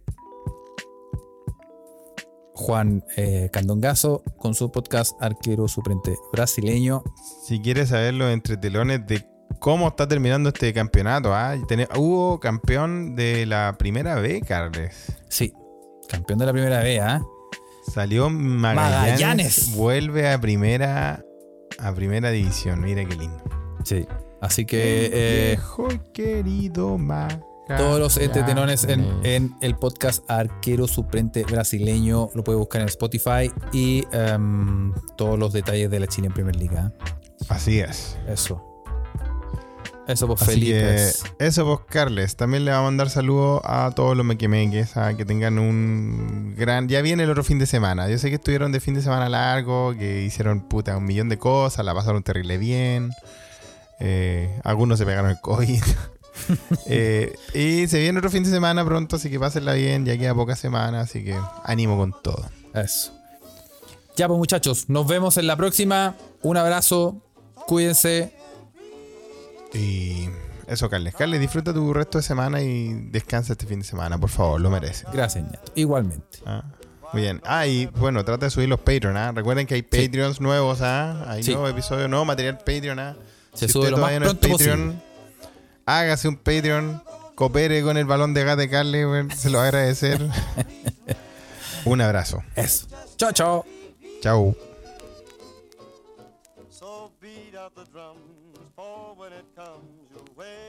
Juan eh, Candongazo, con su podcast Arquero Suplente Brasileño. Si quieres saber los entretelones de cómo está terminando este campeonato, ¿ah? Hubo campeón de la primera B, Carles. Sí, campeón de la primera vez, ¿ah? Salió Magallanes, Magallanes. vuelve a primera a primera división. Mira qué lindo. Sí. Así que eh, Viejo y querido Magallanes. todos los entretelones en, en el podcast Arquero Suplente Brasileño lo puede buscar en Spotify y em, todos los detalles de la Chile en Primer Liga. Así es. Eso. Eso por Así Felipe. que eso pues Carles. También le va a mandar saludos a todos los mequemeques, a que tengan un gran... Ya viene el otro fin de semana. Yo sé que estuvieron de fin de semana largo, que hicieron puta un millón de cosas, la pasaron terrible bien. Eh, algunos se pegaron el COVID. Eh, y se viene otro fin de semana pronto, así que pásenla bien. Ya queda pocas semanas, así que ánimo con todo. Eso. Ya pues muchachos, nos vemos en la próxima. Un abrazo. Cuídense. Y eso, Carles. Carles, disfruta tu resto de semana y descansa este fin de semana, por favor, lo mereces. Gracias, ñato. Igualmente. Ah, muy bien. Ah, y bueno, trata de subir los Patreon, ¿ah? Recuerden que hay Patreons nuevos, ¿ah? Hay Sí. nuevos episodios, nuevo material Patreon, ¿ah? Se Si sube usted lo más todavía no es pronto Patreon, hágase un Patreon, coopere con el balón de gas de Carles, se lo va a agradecer. un abrazo. Eso. Chao, chao. Chau. Comes your way.